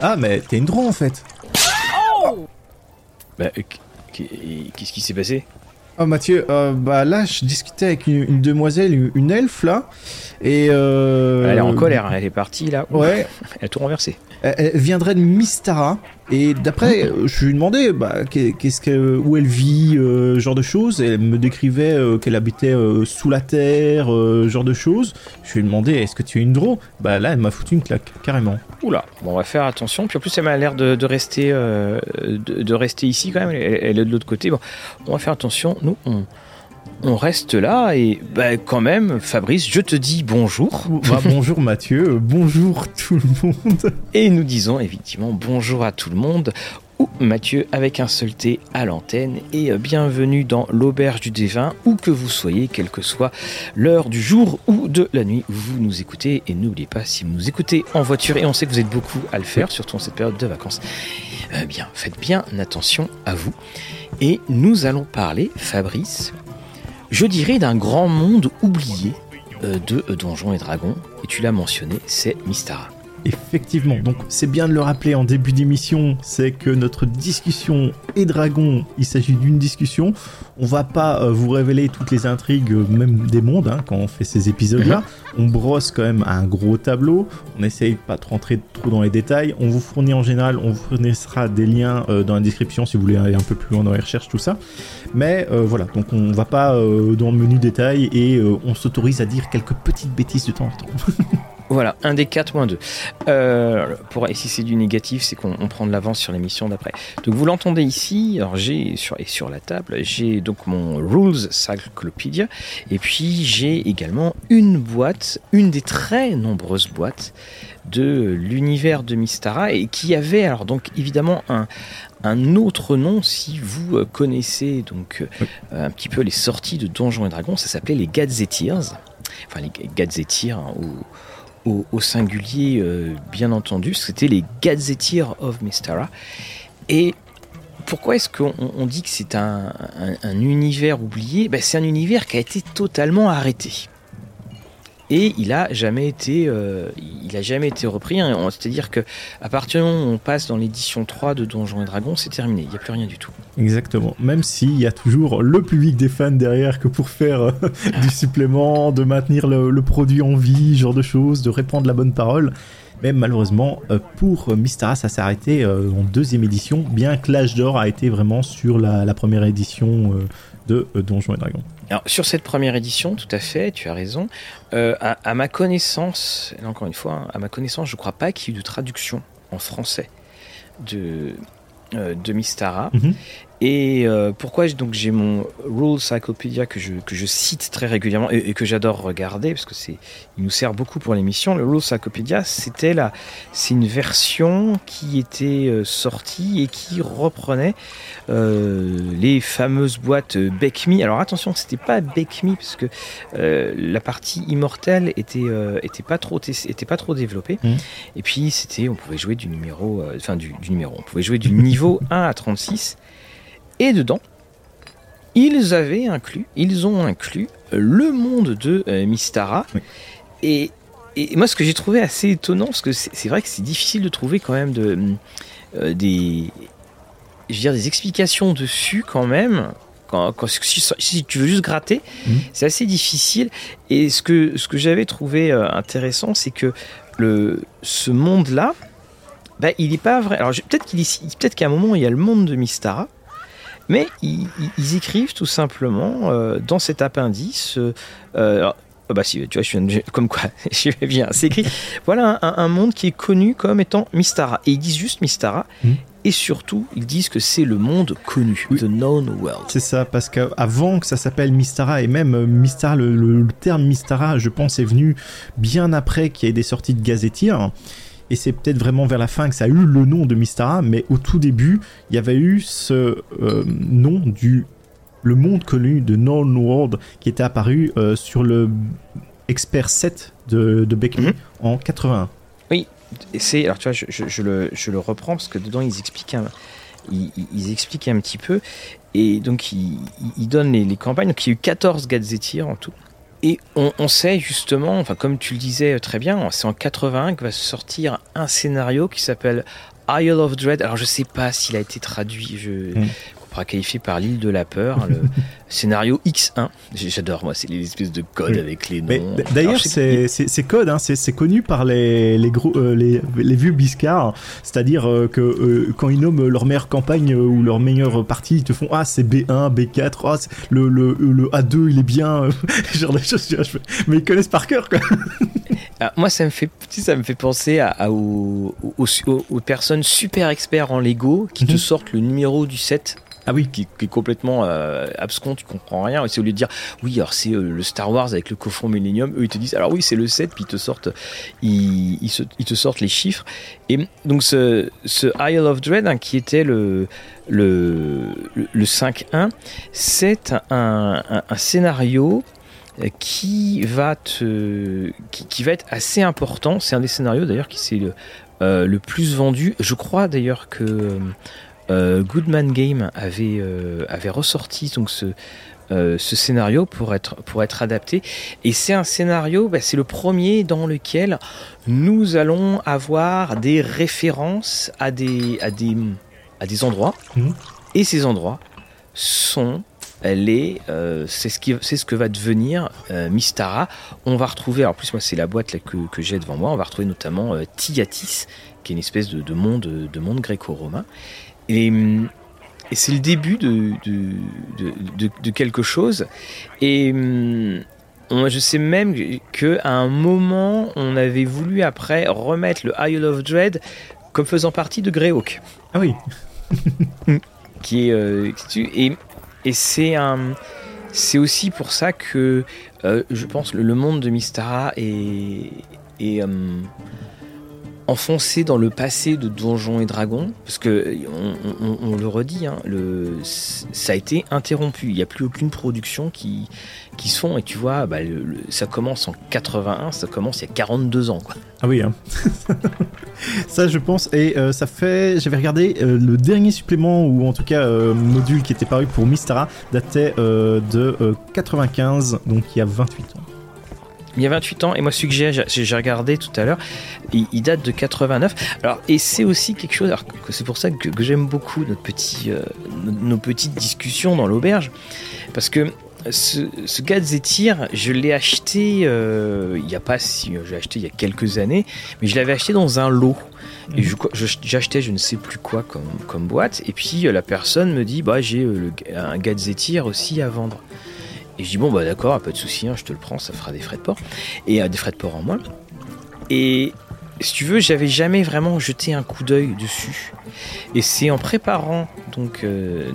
Ah, mais t'es une drone en fait. Bah, euh, qu'est-ce qui s'est passé? Oh Mathieu, euh, bah là je discutais avec une, demoiselle, une, elfe là, et euh... Elle est en colère, elle est partie là. Ouais. Elle a tout renversé. Elle, viendrait de Mystara, et d'après, euh, je lui demandais bah, qu'est-ce que, où elle vit, euh, genre de choses. Elle me décrivait euh, qu'elle habitait sous la terre, genre de choses. Je lui ai demandé est-ce que tu es une draw? Bah là, elle m'a foutu une claque, carrément. Oula, bon, on va faire attention. Puis en plus, elle m'a l'air de, rester, de, rester ici quand même. Elle, est de l'autre côté. Bon, on va faire attention. Nous, on reste là et bah, quand même, Fabrice, je te dis bonjour. Bah, bonjour Mathieu, bonjour tout le monde. Et nous disons effectivement bonjour à tout le monde. Ou Mathieu avec un seul T à l'antenne et bienvenue dans l'auberge du dévin où que vous soyez, quelle que soit l'heure du jour ou de la nuit où vous nous écoutez. Et n'oubliez pas, si vous nous écoutez en voiture, et on sait que vous êtes beaucoup à le faire, surtout en cette période de vacances, eh bien faites bien attention à vous. Et nous allons parler, Fabrice, je dirais d'un grand monde oublié euh, de euh, Donjons et Dragons, et tu l'as mentionné, c'est Mystara. Effectivement, donc c'est bien de le rappeler en début d'émission, c'est que notre discussion et Dragon, il s'agit d'une discussion. On va pas euh, vous révéler toutes les intrigues, même des mondes, hein, quand on fait ces épisodes-là. Mhm. On brosse quand même un gros tableau. On essaye pas de rentrer trop dans les détails. On vous fournit en général, on vous fournira des liens dans la description si vous voulez aller un peu plus loin dans les recherches, tout ça. Mais euh, voilà, donc on va pas euh, dans le menu détail et euh, on s'autorise à dire quelques petites bêtises de temps en temps. Voilà, un des 4 moins 2. pour, et si c'est du négatif, c'est qu'on prend de l'avance sur l'émission d'après. Donc vous l'entendez ici, alors j'ai sur, et sur la table, j'ai donc mon Rules Cyclopedia, et puis j'ai également une boîte, une des très nombreuses boîtes de l'univers de Mystara, et qui avait alors donc évidemment un, un autre nom si vous euh, connaissez donc euh, un petit peu les sorties de Donjons et Dragons, ça s'appelait les Gadgetiers, enfin les Gadgetiers hein, au, singulier euh, bien entendu, c'était les Gadgetiers of Mystara. Et pourquoi est-ce qu'on dit que c'est un, univers oublié? Ben, C'est un univers qui a été totalement arrêté et il a jamais été, euh, il a jamais été repris. Hein. C'est-à-dire que à partir du moment où on passe dans l'édition 3 de Donjons et Dragons, c'est terminé. Il n'y a plus rien du tout. Exactement. Même s'il y a toujours le public des fans derrière que pour faire euh, du supplément, de maintenir le, produit en vie, genre de choses, de répandre la bonne parole. Mais malheureusement, euh, pour Mystara, ça s'est arrêté en deuxième édition, bien que l'âge d'or a été vraiment sur la, première édition de Donjons et Dragons. Sur cette première édition, tout à fait, tu as raison. Euh, à, ma connaissance, encore une fois, hein, à ma connaissance, je ne crois pas qu'il y ait eu de traduction en français de, euh, de Mystara. Mhm. Et euh, pourquoi donc j'ai mon Rule Cyclopedia que je, que je cite très régulièrement et, que j'adore regarder parce que c'est il nous sert beaucoup pour l'émission. Le Rule Cyclopedia, c'était là, c'est une version qui était euh, sortie et qui reprenait euh, les fameuses boîtes Beckme. Alors attention, c'était pas Beckme parce que la partie immortelle était était pas trop était pas trop développée. Mmh. Et puis c'était, on pouvait jouer du numéro, enfin du, du numéro, on pouvait jouer du niveau 1 à 36 et dedans, ils avaient inclus, ils ont inclus le monde de euh, Mystara. Et, moi, ce que j'ai trouvé assez étonnant, parce que c'est vrai que c'est difficile de trouver quand même de, euh, des, je veux dire, des explications dessus quand même. Quand, si, tu veux juste gratter, mhm. c'est assez difficile. Et ce que, ce que j'avais trouvé euh, intéressant, c'est que le, ce monde-là, bah, il n'est pas vrai. Alors peut-être qu'à un moment il y a le monde de Mystara, mais ils, écrivent tout simplement euh, dans cet appendice. Euh, euh, bah si, tu vois, je suis comme quoi, je vais bien. C'est écrit. Voilà un, monde qui est connu comme étant Mystara. Et ils disent juste Mystara. Hmm. Et surtout, ils disent que c'est le monde connu, the known world. C'est ça, parce qu'avant que ça s'appelle Mystara, et même Mystara, le, terme Mystara, je pense, est venu bien après qu'il y ait des sorties de gazettiers et c'est peut-être vraiment vers la fin que ça a eu le nom de Mystara, mais au tout début, il y avait eu ce euh, nom du le monde connu de Known World qui était apparu euh, sur le Expert 7 de, de Beckman mhm. en 81. Oui, c'est alors tu vois, je, le, je, le, reprends parce que dedans ils expliquent un, ils, ils expliquent un petit peu et donc ils, ils donnent les, les, campagnes. Donc il y a eu 14 Gadgetiers en tout. Et on, sait justement, enfin comme tu le disais très bien, c'est en 81 que va sortir un scénario qui s'appelle Isle of Dread. Alors je sais pas s'il a été traduit, je, mm qualifié par l'île de la peur, le scénario X1. J'adore, moi, c'est les espèces de codes avec les noms. D'ailleurs, ces codes, hein, c'est connu par les, les, gros, euh, les, les vieux biscards, c'est-à-dire euh, que euh, quand ils nomment leur meilleure campagne ou leur meilleure partie, ils te font Ah, c'est B1, B4, ah, le, le, le, A2, il est bien, genre des choses, mais ils connaissent par cœur, quoi. Ah, moi, ça me fait, ça me fait penser à, aux, aux, personnes super experts en Lego qui te mhm. sortent le numéro du set ah oui, qui, est complètement euh, abscon, tu comprends rien. C'est au lieu de dire, oui, alors c'est euh, le Star Wars avec le coffre Millennium, eux ils te disent, alors oui, c'est le 7, puis ils te sortent, ils, ils, te sortent les chiffres. Et donc ce, Isle of Dread, hein, qui était le, le, le 5-1, c'est un, scénario qui va, te, qui, va être assez important. C'est un des scénarios d'ailleurs qui s'est le, euh, le plus vendu. Je crois d'ailleurs que euh, Goodman Game avait, euh, avait ressorti donc ce, euh, ce scénario pour être, pour être adapté. Et c'est un scénario, bah, c'est le premier dans lequel nous allons avoir des références à des, à des, à des endroits. Mhm. Et ces endroits sont les, c'est ce, qui, c'est ce que va devenir Mystara. On va retrouver, alors plus moi c'est la boîte là, que, que j'ai devant moi, on va retrouver notamment Tiatis, qui est une espèce de, de monde, de monde gréco-romain. Et, c'est le début de, de, quelque chose. Et je sais même qu'à un moment, on avait voulu après remettre le Isle of Dread comme faisant partie de Greyhawk. Ah oui. qui est euh, et, et c'est un c'est aussi pour ça que euh, je pense le, le monde de Mystara est, est euh, enfoncé dans le passé de Donjons et Dragons, parce que on, le redit, hein, ça a été interrompu. Il n'y a plus aucune production qui, qui se font. Et tu vois, bah, ça commence en 81, ça commence il y a 42 ans. Quoi. Ah oui, hein. ça je pense. Et euh, ça fait, j'avais regardé euh, le dernier supplément ou en tout cas euh, module qui était paru pour Mystara datait de 95, donc il y a 28 ans il y a 28 ans, et moi celui que j'ai regardé tout à l'heure, il, date de 89. Alors, et c'est aussi quelque chose, c'est pour ça que, j'aime beaucoup notre petit, euh, nos, petites discussions dans l'auberge, parce que ce, ce Gadzetir, je l'ai acheté euh, il n'y a pas si, j'ai acheté il y a quelques années, mais je l'avais acheté dans un lot. Et mhm. j'achetais je ne sais plus quoi comme, comme boîte, et puis euh, la personne me dit bah j'ai un Gadzetir aussi à vendre. Et je dis bon bah d'accord, pas de souci, hein, je te le prends, ça fera des frais de port et euh, des frais de port en moins. Et si tu veux, j'avais jamais vraiment jeté un coup d'œil dessus. Et c'est en préparant donc euh,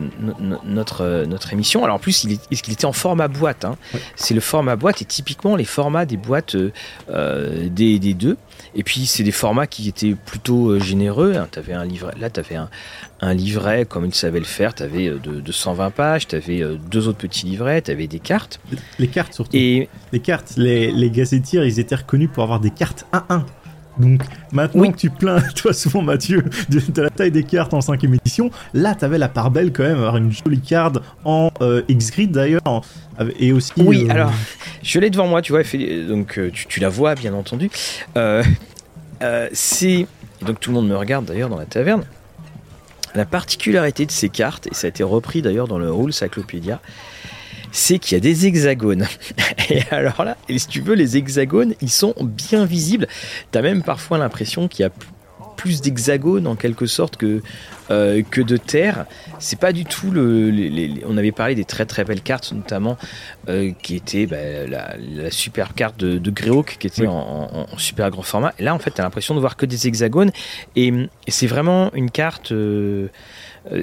notre euh, notre émission. Alors en plus, il, est, il était en format boîte. Hein. C'est le format boîte et typiquement les formats des boîtes des, des, deux. Et puis c'est des formats qui étaient plutôt généreux. Hein. Avais un livret, là, tu avais un, un livret comme il savait le faire. Tu avais de, 120 pages, tu avais euh, deux autres petits livrets, tu avais des cartes. Les cartes surtout. Et les cartes, les, les gazetiers, ils étaient reconnus pour avoir des cartes 1-1. Donc maintenant que tu plains, toi souvent Mathieu, de, la taille des cartes en 5 édition, là tu avais la part belle quand même, avoir une jolie carte en euh, X-Grid d'ailleurs, et aussi... Oui, euh, alors je l'ai devant moi, tu vois, donc tu, tu, la vois bien entendu. c'est... Donc tout le monde me regarde d'ailleurs dans la taverne. La particularité de ces cartes, et ça a été repris d'ailleurs dans le Rules Cyclopedia, c'est qu'il y a des hexagones. Et alors là, si tu veux, les hexagones, ils sont bien visibles. Tu as même parfois l'impression qu'il y a plus d'hexagones en quelque sorte que, euh, que de terre. C'est pas du tout le. on avait parlé des très très belles cartes, notamment euh, qui était bah, la, super carte de, de qui était en, super grand format. Et là, en fait, tu as l'impression de voir que des hexagones. Et, c'est vraiment une carte. Euh,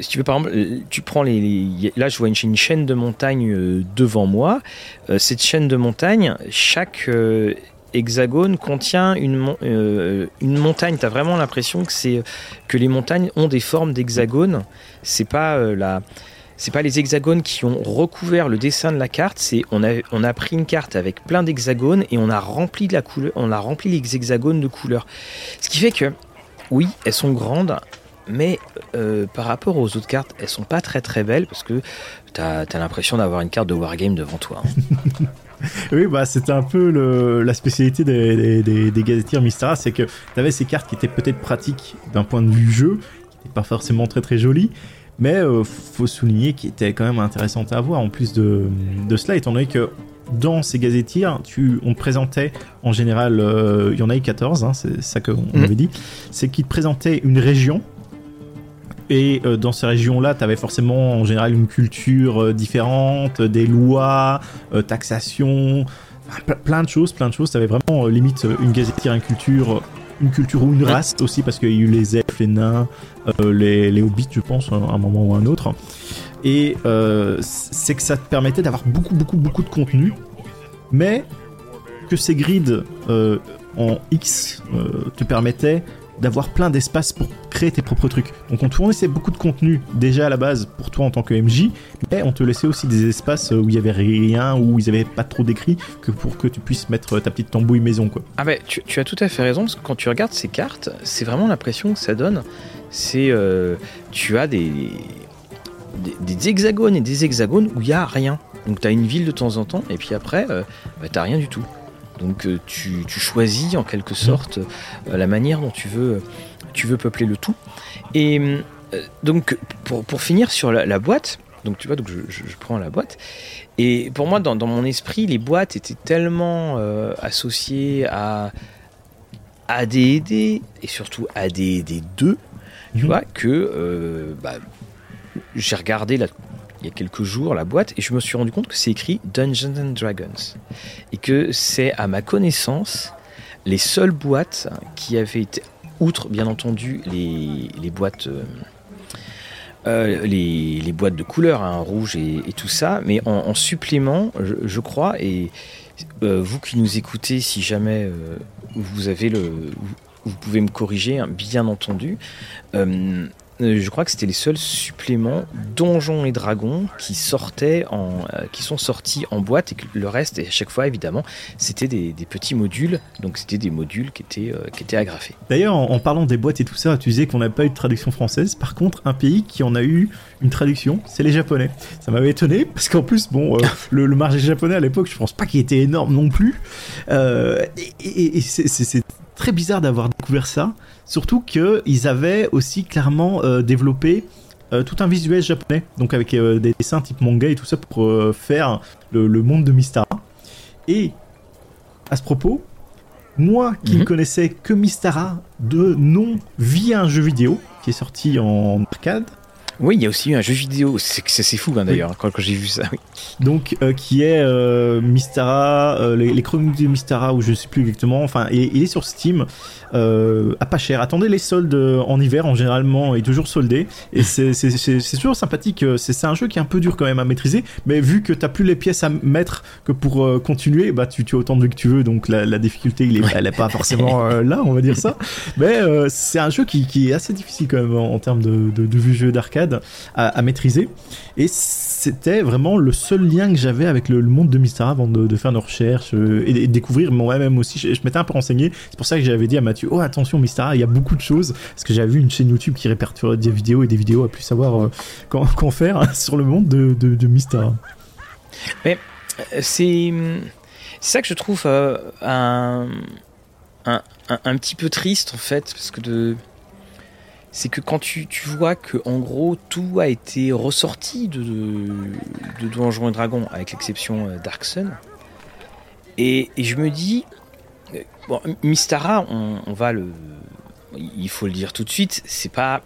si tu veux, par exemple, tu prends les, là, je vois une, chaîne de montagne devant moi. cette chaîne de montagne, chaque hexagone contient une, euh, une montagne. Tu as vraiment l'impression que, c'est, que les montagnes ont des formes d'hexagone. C'est pas euh, la. C'est pas les hexagones qui ont recouvert le dessin de la carte, c'est on a, on a pris une carte avec plein d'hexagones et on a rempli de la couleur, on a rempli les hexagones de couleurs. Ce qui fait que oui, elles sont grandes, mais euh, par rapport aux autres cartes, elles sont pas très très belles parce que tu as, l'impression d'avoir une carte de Wargame devant toi. Hein. oui, bah c'était un peu le, la spécialité des, des, des, gazetiers Mystara, c'est que tu avais ces cartes qui étaient peut-être pratiques d'un point de vue jeu, qui n'étaient pas forcément très très jolies, mais euh, faut souligner qu'ils étaient quand même intéressantes à voir en plus de, de cela, étant donné que dans ces gazetiers, tu, on te présentait en général, euh, il y en a eu 14, hein, c'est ça qu'on mhm. avait dit, c'est qu'ils te présentaient une région et euh, dans ces régions-là, tu avais forcément en général une culture euh, différente, des lois, euh, taxation, plein de choses, plein de choses. Tu avais vraiment limite une gazetière, une culture, une culture ou une race aussi, parce qu'il y a eu les elfes, les nains, les, les, hobbits, je pense, à un moment ou à un autre. Et c'est que ça te permettait d'avoir beaucoup, beaucoup, beaucoup de contenu, mais que ces grids en X te permettaient d'avoir plein d'espace pour créer tes propres trucs. Donc on te fournissait beaucoup de contenu déjà à la base pour toi en tant que MJ, mais on te laissait aussi des espaces où il y avait rien, où ils avaient pas trop d'écrit, que pour que tu puisses mettre ta petite tambouille maison quoi. Ah bah tu, as tout à fait raison, parce que quand tu regardes ces cartes, c'est vraiment l'impression que ça donne. C'est euh, tu as des, des, hexagones et des hexagones où il y a rien. Donc tu as une ville de temps en temps, et puis après, euh, bah, t'as rien du tout. Donc euh, tu, choisis en quelque sorte euh, la manière dont tu veux, tu veux peupler le tout. Et euh, donc pour, finir sur la, boîte, donc tu vois, donc je, prends la boîte. Et pour moi, dans, mon esprit, les boîtes étaient tellement associées à AD&D et surtout AD&D 2, tu mhm. vois, que bah, j'ai regardé la, il y a quelques jours la boîte et je me suis rendu compte que c'est écrit Dungeons and Dragons et que c'est à ma connaissance les seules boîtes qui avaient été, outre bien entendu les, les boîtes euh, euh, les, les, boîtes de couleurs, hein, rouge et, tout ça, mais en, supplément, je, crois, et euh, vous qui nous écoutez, si jamais vous avez le, vous, pouvez me corriger, hein, bien entendu. Euh, je crois que c'était les seuls suppléments Donjons et Dragons qui sortaient en, euh, qui sont sortis en boîte et que le reste, et à chaque fois évidemment, c'était des, petits modules. Donc c'était des modules qui étaient, euh, qui étaient agrafés. D'ailleurs, en, parlant des boîtes et tout ça, tu disais qu'on n'a pas eu de traduction française. Par contre, un pays qui en a eu une traduction, c'est les Japonais. Ça m'avait étonné parce qu'en plus, bon, le, marché japonais à l'époque, je pense pas qu'il était énorme non plus. et, et c'est très bizarre d'avoir découvert ça Surtout qu'ils avaient aussi clairement euh, développé euh, tout un visuel japonais, donc avec euh, des dessins type manga et tout ça pour faire le, monde de Mystara. Et à ce propos, moi qui ne mhm. connaissais que Mystara de nom via un jeu vidéo qui est sorti en arcade, oui, il y a aussi un jeu vidéo, c'est fou hein, d'ailleurs quand, j'ai vu ça. Donc euh, qui est euh, Mystara, euh, les, chroniques de Mystara ou je sais plus exactement. Enfin, il, il est sur Steam à pas cher. Attendez les soldes en hiver, en généralement est toujours soldé et c'est toujours sympathique. C'est un jeu qui est un peu dur quand même à maîtriser, mais vu que t'as plus les pièces à mettre que pour continuer, bah tu, tu as autant de que tu veux, donc la, difficulté il est, elle est pas forcément là, on va dire ça. Mais c'est un jeu qui, qui, est assez difficile quand même en, termes de, de, de jeu d'arcade à, maîtriser. Et c'était vraiment le seul lien que j'avais avec le, monde de Mystara avant de, faire nos recherches euh, et, découvrir moi-même aussi. Je, m'étais un peu renseigné. C'est pour ça que j'avais dit à Mathieu Oh, attention, Mystara, il y a beaucoup de choses. Parce que j'avais vu une chaîne YouTube qui répertorie des vidéos et des vidéos à plus savoir euh, quoi, faire sur le monde de, de, Mystara. Mais euh, c'est. ça que je trouve un, un, un, petit peu triste en fait, parce que de, c'est que quand tu, vois que en gros tout a été ressorti de, de, Donjons et Dragons, avec l'exception euh, Dark Sun, et, je me dis, euh, bon, Mystara, on, va le, il faut le dire tout de suite, c'est pas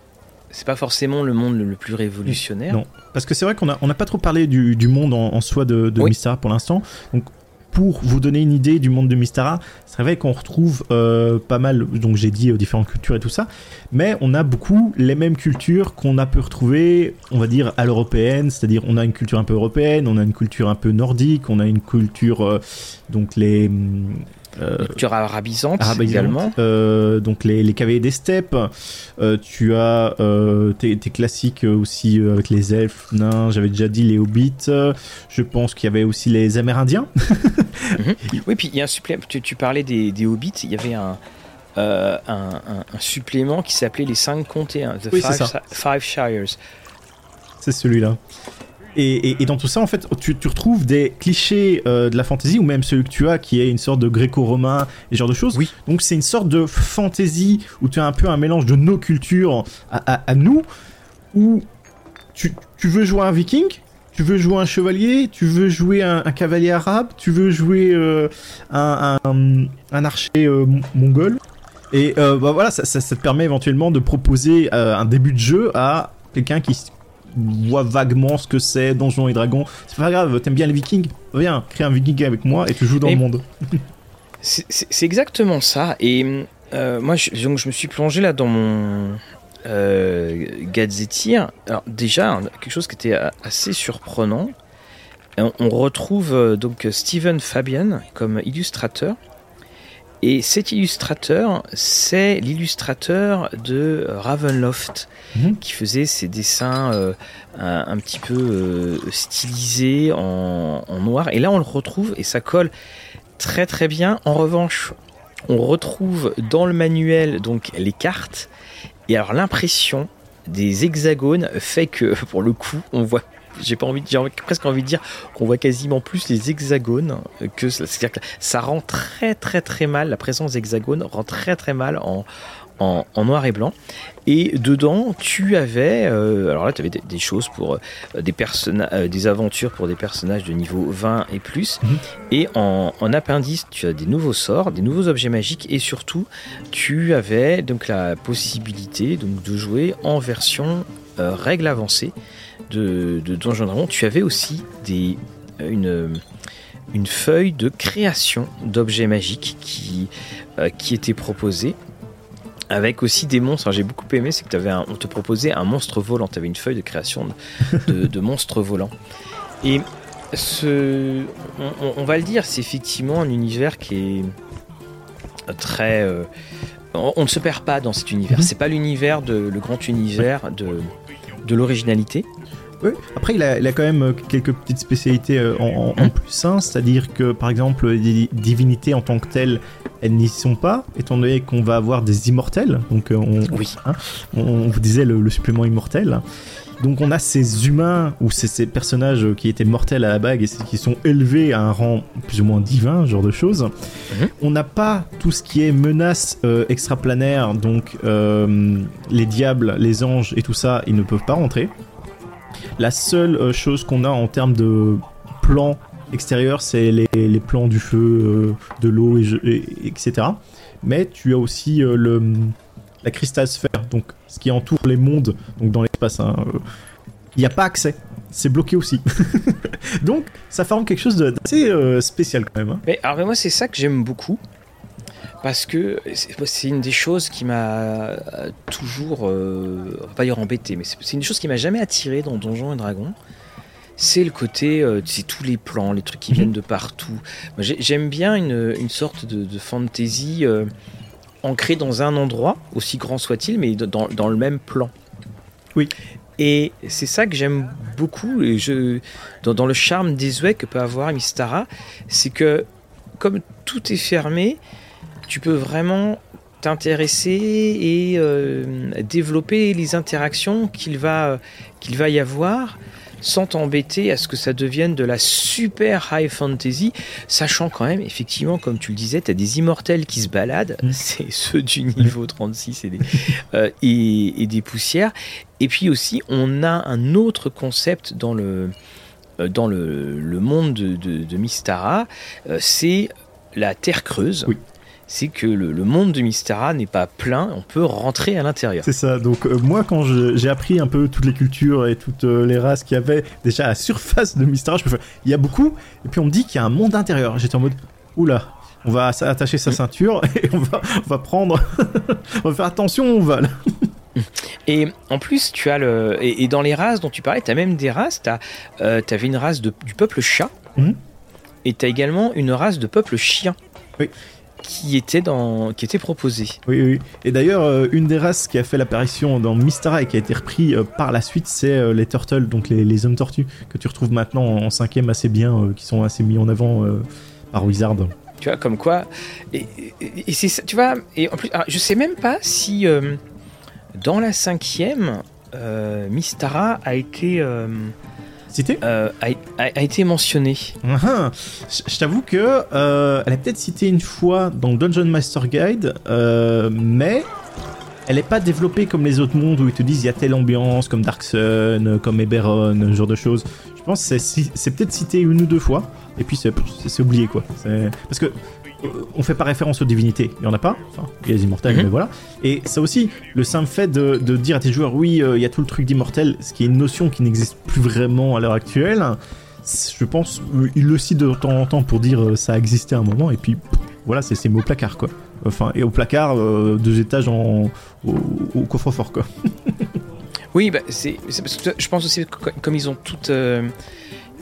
c'est pas forcément le monde le, plus révolutionnaire. Non, parce que c'est vrai qu'on n'a on a pas trop parlé du, monde en, soi de, de Mystara pour l'instant. Donc pour vous donner une idée du monde de Mystara, c'est vrai qu'on retrouve euh, pas mal, donc j'ai dit aux différentes cultures et tout ça, mais on a beaucoup les mêmes cultures qu'on a pu retrouver, on va dire, à l'européenne, c'est-à-dire on a une culture un peu européenne, on a une culture un peu nordique, on a une culture, euh, donc les euh, culture arabisante, également. Euh, donc les, les cavaliers des steppes. Euh, tu as tes, classiques aussi avec les elfes, nains. J'avais déjà dit les hobbits. Je pense qu'il y avait aussi les Amérindiens. Mhm. Oui, puis il y a un supplément. Tu, parlais des, des, hobbits. Il y avait un. un, un, supplément qui s'appait les 5 comtés, The five, five, Shires. C'est celui-là. Et, dans tout ça, en fait, tu, retrouves des clichés euh, de la fantasy, ou même celui que tu as, qui est une sorte de gréco-romain, et ce genre de choses. Oui. Donc c'est une sorte de fantasy où tu as un peu un mélange de nos cultures à, nous, où tu, veux jouer un viking, tu veux jouer un chevalier, tu veux jouer un, cavalier arabe, tu veux jouer euh, un, archer euh, mongol. Et bah voilà, ça, ça, te permet éventuellement de proposer un début de jeu à quelqu'un qui vois vaguement ce que c'est Donjons et Dragons. C'est pas grave, t'aimes bien les Vikings Viens, crée un Viking avec moi et tu joues dans le monde. c'est exactement ça. Et euh, moi, je, donc, je me suis plongé là dans mon euh, Alors déjà, quelque chose qui était assez surprenant. On retrouve euh, donc Steven Fabian comme illustrateur. Et cet illustrateur, c'est l'illustrateur de Ravenloft, mhm. qui faisait ses dessins euh, un, petit peu euh, stylisés en, noir. Et là, on le retrouve et ça colle très très bien. En revanche, on retrouve dans le manuel donc les cartes. Et alors l'impression des hexagones fait que pour le coup, on voit j'ai pas envie, j'ai presque envie de dire qu'on voit quasiment plus les hexagones que c'est-à-dire que ça rend très très très mal la présence d'hexagones rend très très mal en, en, noir et blanc. Et dedans, tu avais, euh, alors là, tu avais des, choses pour euh, des personnages, euh, des aventures pour des personnages de niveau 20 et plus. Mhm. Et en, en, appendice, tu as des nouveaux sorts, des nouveaux objets magiques, et surtout, tu avais donc la possibilité donc de jouer en version règle avancée de, de Donjon Dragon, tu avais aussi des, euh, une, une feuille de création d'objets magiques qui, euh, qui était proposée avec aussi des monstres. J'ai beaucoup aimé, c'est que avais on te proposait un monstre volant. Tu avais une feuille de création de, de, monstres volants. Et ce, on, va le dire, c'est effectivement un univers qui est très. Euh, on, ne se perd pas dans cet univers. Mhm. C'est pas l'univers de le grand univers de, de l'originalité. Après, il a, il a, quand même euh, quelques petites spécialités euh, en, plus, hein. c'est-à-dire que par exemple, les divinités en tant que telles, elles n'y sont pas, étant donné qu'on va avoir des immortels. Donc, euh, on, oui. Hein, on, vous disait le, supplément immortel. Donc on a ces humains ou ces, ces, personnages qui étaient mortels à la bague et qui sont élevés à un rang plus ou moins divin, genre de choses. Mhm. On n'a pas tout ce qui est menace euh, extraplanaire, donc les diables, les anges et tout ça, ils ne peuvent pas rentrer. La seule euh, chose qu'on a en termes de plans extérieurs, c'est les, plans du feu, euh, de l'eau, et, etc. Mais tu as aussi euh, le, la cristalsphère, donc ce qui entoure les mondes, donc dans l'espace. Hein, il n'y a pas accès. C'est bloqué aussi. donc, ça forme quelque chose d'assez spécial quand même. Hein. Mais, alors, moi, c'est ça que j'aime beaucoup parce que c'est une des choses qui m'a euh, toujours, euh, on va pas dire embêté, mais c'est une chose qui m'a jamais attiré dans Donjons et Dragons. C'est le côté, euh, c'est tous les plans, les trucs qui viennent de partout. J'aime bien une, sorte de, fantasy ancrée dans un endroit, aussi grand soit-il, mais dans, le même plan. Oui. Et c'est ça que j'aime beaucoup, et je, dans, le charme des que peut avoir Mystara, c'est que comme tout est fermé, tu peux vraiment t'intéresser et euh, développer les interactions qu'il va, qu'il va y avoir sans t'embêter à ce que ça devienne de la super high fantasy, sachant quand même, effectivement, comme tu le disais, tu as des immortels qui se baladent, mmh. c'est ceux du niveau 36 et des, euh, et, des poussières. Et puis aussi, on a un autre concept dans le, euh, dans le, monde de, de, Mystara, c'est la Terre creuse. Oui c'est que le, monde de Mystara n'est pas plein, on peut rentrer à l'intérieur. C'est ça, donc euh, moi quand j'ai appris un peu toutes les cultures et toutes euh, les races qu'il y avait déjà à la surface de Mystara, je me fais, il y a beaucoup, et puis on me dit qu'il y a un monde intérieur. J'étais en mode, oula, on va attacher sa ceinture et on va, on va prendre, on va faire attention, on va. Et en plus, tu as le. Et, dans les races dont tu parlais, tu as même des races. Tu euh, avais une race de, du peuple chat. Mhm. Et tu as également une race de peuple chien. Oui qui était, dans, qui était proposé. Oui, oui. Et d'ailleurs, euh, une des races qui a fait l'apparition dans Mystara et qui a été repris euh, par la suite, c'est euh, les Turtles, donc les, hommes tortues, que tu retrouves maintenant en, cinquième assez bien, qui sont assez mis en avant par Wizard. Tu vois, comme quoi. Et, c'est ça, tu vois, et en plus, ah, je sais même pas si dans la cinquième, Mystara a été Cité a, été mentionnée. Ah, ah. je t'avoue que elle a peut-être cité une fois dans Dungeon Master Guide, mais elle n'est pas développée comme les autres mondes où ils te disent il y a telle ambiance, comme Dark Sun, comme Eberron, ce genre de choses. Je pense que c'est peut-être cité une ou deux fois, et puis c'est oublié quoi. Parce que euh, on fait pas référence aux divinités, il y en a pas, enfin, il y a les immortels, mhm. mais voilà. Et ça aussi, le simple fait de, dire à tes joueurs, oui, euh, il y a tout le truc d'immortel, ce qui est une notion qui n'existe plus vraiment à l'heure actuelle, je pense, euh, il le cite de temps en temps pour dire ça a existé à un moment, et puis voilà, c'est mis au placard, quoi. Enfin, et au placard, deux étages en, au, coffre-fort, quoi. oui, bah, c'est parce que je pense aussi, comme ils ont toutes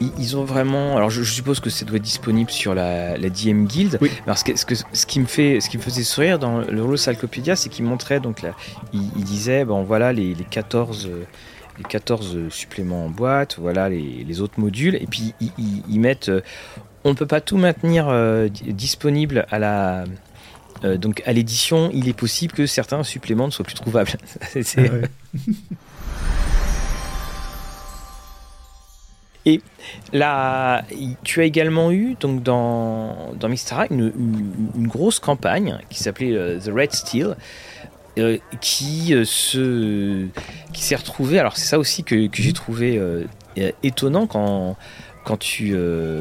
ils ont vraiment. Alors, je, suppose que ça doit être disponible sur la, DM Guild. Oui. ce, que, ce, qui me fait, ce qui me faisait sourire dans le Rolo Cyclopedia, c'est qu'il montrait donc là, il, disait bon voilà les, 14 les 14 suppléments en boîte, voilà les, autres modules, et puis ils, mettent. Euh, on ne peut pas tout maintenir euh, disponible à la. Euh, donc à l'édition, il est possible que certains suppléments ne soient plus trouvables. c'est, ah Et là, tu as également eu donc dans, dans une, une, grosse campagne qui s'appelait euh, The Red Steel. Euh, qui euh, se qui s'est retrouvée alors c'est ça aussi que, que j'ai trouvé étonnant quand quand tu,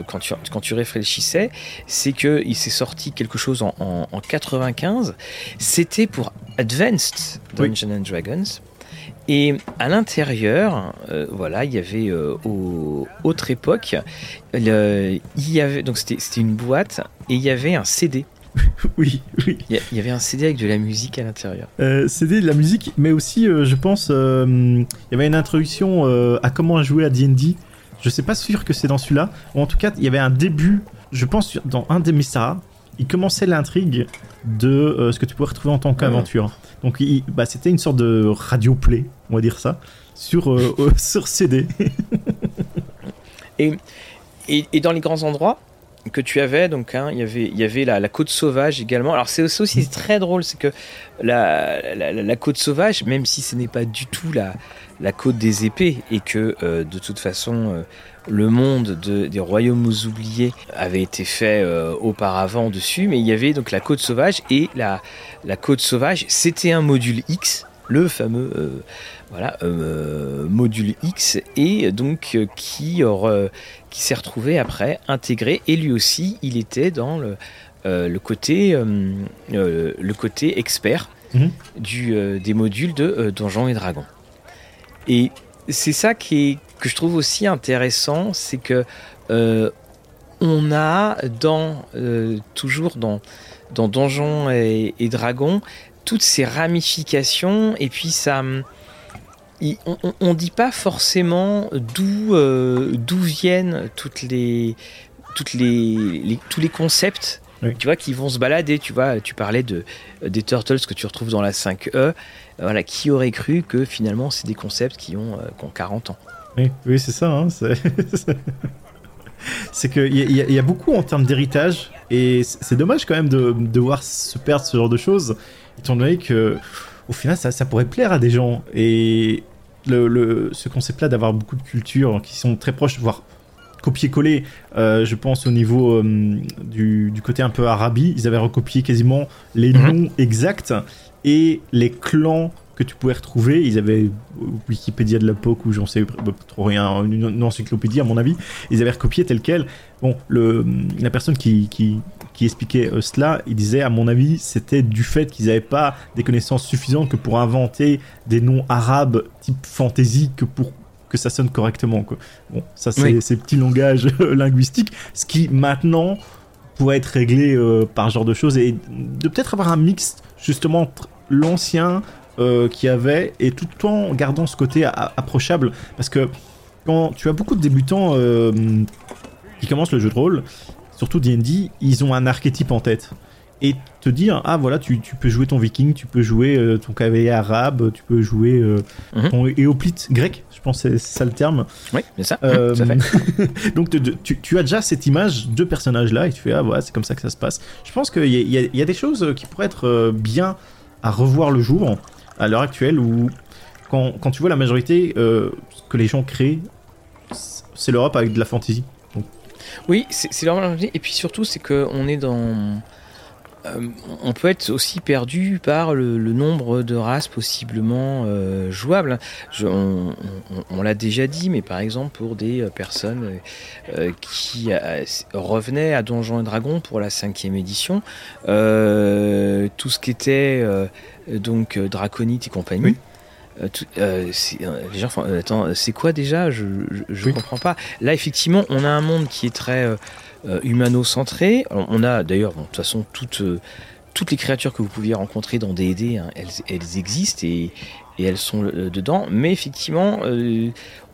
quand tu, quand tu réfléchissais, c'est que il s'est sorti quelque chose en, en, 95. C'était pour Advanced Dungeons and Dragons. Et à l'intérieur, euh, voilà, il y avait euh, au autre époque, il y avait donc c'était une boîte et il y avait un CD. oui, oui. Il y, avait un CD avec de la musique à l'intérieur. Euh, CD de la musique, mais aussi, je pense, il y avait une introduction à comment jouer à D&D. Je sais pas sûr que c'est dans celui-là, ou en tout cas, il y avait un début. Je pense dans un des Mystara, il commençait l'intrigue de ce que tu pouvais retrouver en tant qu'aventure. Donc bah, c'était une sorte de radio play, on va dire ça, sur, euh, euh, sur CD. et, et, dans les grands endroits que tu avais, donc hein, y avait, il y avait la, côte sauvage également. Alors c'est aussi, très drôle, c'est que la, la, côte sauvage, même si ce n'est pas du tout la, la côte des épées et que euh, de toute façon le monde des royaumes oubliés avait été fait auparavant dessus, mais il y avait donc la côte sauvage et la, la côte sauvage, c'était un module X, le fameux euh, voilà, euh, module X, et donc euh, qui, qui s'est retrouvé après intégré, et lui aussi, il était dans le, le, côté, le côté expert mhm. du, des modules de Donjons et Dragons. Et c'est ça qui est, que je trouve aussi intéressant, c'est que on a dans toujours dans dans Donjons et, Dragons toutes ces ramifications et puis ça on, on, dit pas forcément d'où euh, d'où viennent toutes les toutes les, tous les concepts tu vois qui vont se balader tu vois tu parlais de des turtles que tu retrouves dans la 5e voilà qui aurait cru que finalement c'est des concepts qui ont, euh, qui ont 40 ans? Oui, oui c'est ça hein, c'est qu'il y, y, y, a beaucoup en termes d'héritage, et c'est dommage quand même de, de, voir se perdre ce genre de choses, étant donné que au final ça, ça pourrait plaire à des gens. Et le, le ce concept-là d'avoir beaucoup de cultures qui sont très proches, voire copier-coller, euh, je pense au niveau euh, du, du, côté un peu arabi, ils avaient recopié quasiment les mhm. noms exacts et les clans que tu pouvais retrouver. Ils avaient Wikipédia de l'époque ou j'en sais trop rien, une, encyclopédie à mon avis. Ils avaient recopié tel quel. Bon, le, la personne qui, qui, qui expliquait euh, cela, il disait à mon avis c'était du fait qu'ils n'avaient pas des connaissances suffisantes que pour inventer des noms arabes type fantasy que pour que ça sonne correctement. Quoi. Bon, ça c'est ces petits langages linguistiques, ce qui maintenant pourrait être réglé euh, par ce genre de choses et de peut-être avoir un mix justement entre l'ancien euh, qui avait, et tout en gardant ce côté approchable. Parce que quand tu as beaucoup de débutants euh, qui commencent le jeu de rôle, surtout D&D, ils ont un archétype en tête. Et te dire, ah voilà, tu, peux jouer ton viking, tu peux jouer euh, ton cavalier arabe, tu peux jouer mhm. ton éoplite grec, je pense que c'est ça le terme. Oui, c'est ça. donc tu, as déjà cette image de personnage-là et tu fais, ah voilà, c'est comme ça que ça se passe. Je pense qu'il y, y, a des choses qui pourraient être bien à revoir le jour à l'heure actuelle où quand, quand, tu vois la majorité euh, que les gens créent, c'est l'Europe avec de la fantasy. Oui, c'est l'Europe. Et puis surtout, c'est qu'on est dans on peut être aussi perdu par le, nombre de races possiblement euh, jouables. on, l'a déjà dit, mais par exemple pour des euh, personnes qui revenaient à Donjons et Dragons pour la cinquième édition, tout ce qui était donc Draconite et compagnie. les gens attends, c'est quoi déjà? Je ne comprends pas. Là, effectivement, on a un monde qui est très euh, humano-centré. On a d'ailleurs, de toute façon, toutes, euh, toutes les créatures que vous pouviez rencontrer dans D&D, hein, elles, elles, existent et, et, elles sont euh, dedans. Mais effectivement,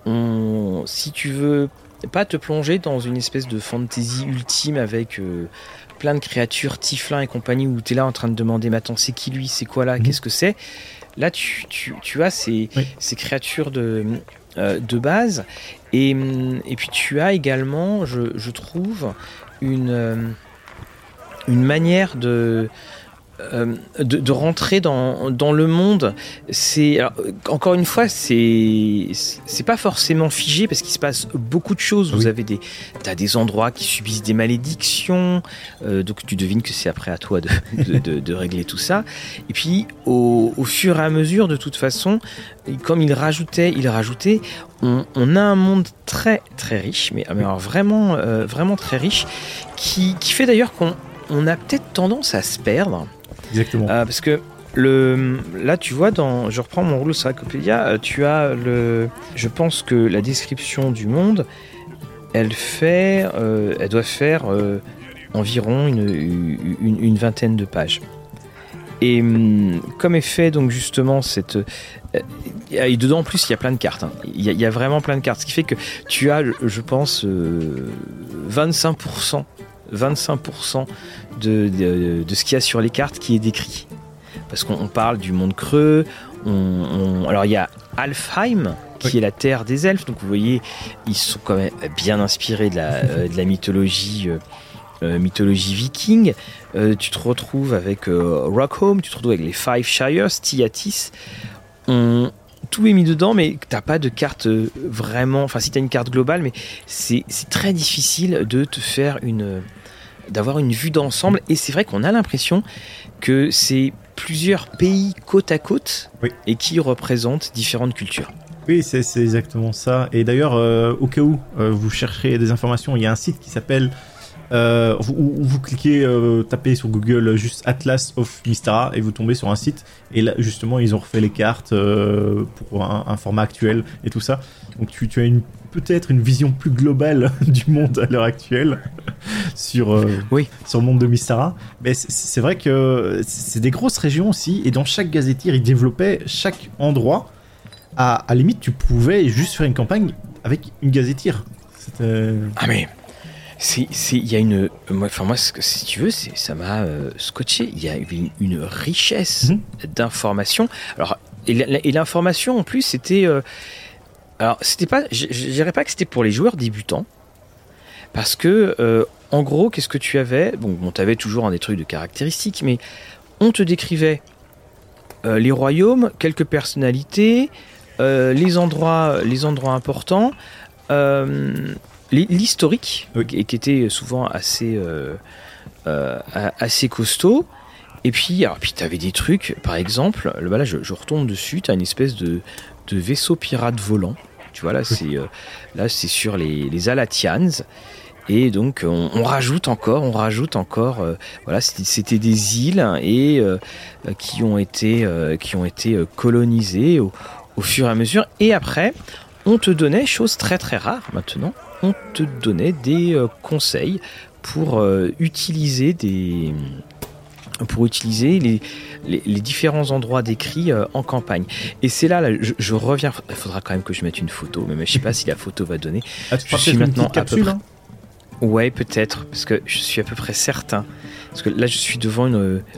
on, si tu veux pas te plonger dans une espèce de fantasy ultime avec plein de créatures, tiflins et compagnie, où tu es là en train de demander, mais attends, c'est qui lui, c'est quoi là, mhm. qu'est-ce que c'est? Là, tu, tu, tu as ces, ces créatures de, de base. Hum, et, puis tu as également, je, trouve, une, euh, une manière de, euh, de, rentrer dans, dans, le monde, c'est encore une fois, c'est c'est pas forcément figé parce qu'il se passe beaucoup de choses. Vous avez des as des endroits qui subissent des malédictions, euh, donc tu devines que c'est après à toi de, de, de, régler tout ça. Et puis au, au, fur et à mesure, de toute façon, comme il rajoutait, il rajoutait, on, on a un monde très très riche, mais, mais alors vraiment euh, vraiment très riche, qui, qui fait d'ailleurs qu'on on a peut-être tendance à se perdre Exactement. Euh, parce que le, là, tu vois, dans, je reprends mon rouleau sur Wikipédia, euh, tu as le. Je pense que la description du monde, elle fait. Euh, elle doit faire environ une, une, vingtaine de pages. Et hum, comme est fait, donc justement, cette. Et dedans, en plus, il y a plein de cartes. Hein. Il, y a, vraiment plein de cartes. Ce qui fait que tu as, je pense, 25% 25% de, de, ce qu'il y a sur les cartes qui est décrit. Parce qu'on parle du monde creux. On, alors il y a Alfheim, qui est la terre des elfes. Donc vous voyez, ils sont quand même bien inspirés de la, euh, de la mythologie. Euh, euh, mythologie viking, tu te retrouves avec Rockholm, tu te retrouves avec les Five Shires, Tiatis. On, tout est mis dedans, mais t'as pas de carte vraiment. Enfin, si t'as une carte globale, mais c'est très difficile de te faire une, d'avoir une vue d'ensemble. Et c'est vrai qu'on a l'impression que c'est plusieurs pays côte à côte et qui représentent différentes cultures. Oui, c'est exactement ça. Et d'ailleurs, euh, au cas où euh, vous chercherez des informations, il y a un site qui s'appelle euh, où, vous cliquez, euh, tapez sur Google juste Atlas of Mystara et vous tombez sur un site. Et là, justement, ils ont refait les cartes pour un, format actuel et tout ça. Donc tu, tu as une peut-être une vision plus globale du monde à l'heure actuelle sur, euh, oui. sur le monde de Mystara. Mais c'est vrai que c'est des grosses régions aussi, et dans chaque gazettier, ils développaient chaque endroit. À, à limite, tu pouvais juste faire une campagne avec une gazettière. Ah mais il y a une enfin moi si tu veux ça m'a euh, scotché il y a une, une richesse mhm. d'informations alors et l'information en plus c'était euh, alors, c'était pas, je dirais pas que c'était pour les joueurs débutants, parce que, euh, en gros, qu'est-ce que tu avais? Bon, on t'avait toujours des trucs de caractéristiques, mais on te décrivait euh, les royaumes, quelques personnalités, euh, les endroits, les endroits importants, l'historique, qui était souvent assez, assez costaud. Et puis, alors, puis tu avais des trucs, par exemple, là, je, je retombe dessus, tu as une espèce de, de vaisseaux pirates volants. Tu vois, là, c'est euh, là, c'est sur les, les Alatians. Et donc on, rajoute encore, on rajoute encore. Euh, voilà, c'était des îles et euh, qui ont été qui ont été colonisées au, au, fur et à mesure. Et après, on te donnait chose très très rare maintenant. On te donnait des conseils pour utiliser des pour utiliser les, les, différents endroits décrits euh, en campagne. Et c'est là, je, reviens. Il faudra quand même que je mette une photo, mais je sais pas si la photo va donner. Ah, je suis maintenant à peu près. Hein? Ouais, peut-être, parce que je suis à peu près certain. Parce que là, je suis devant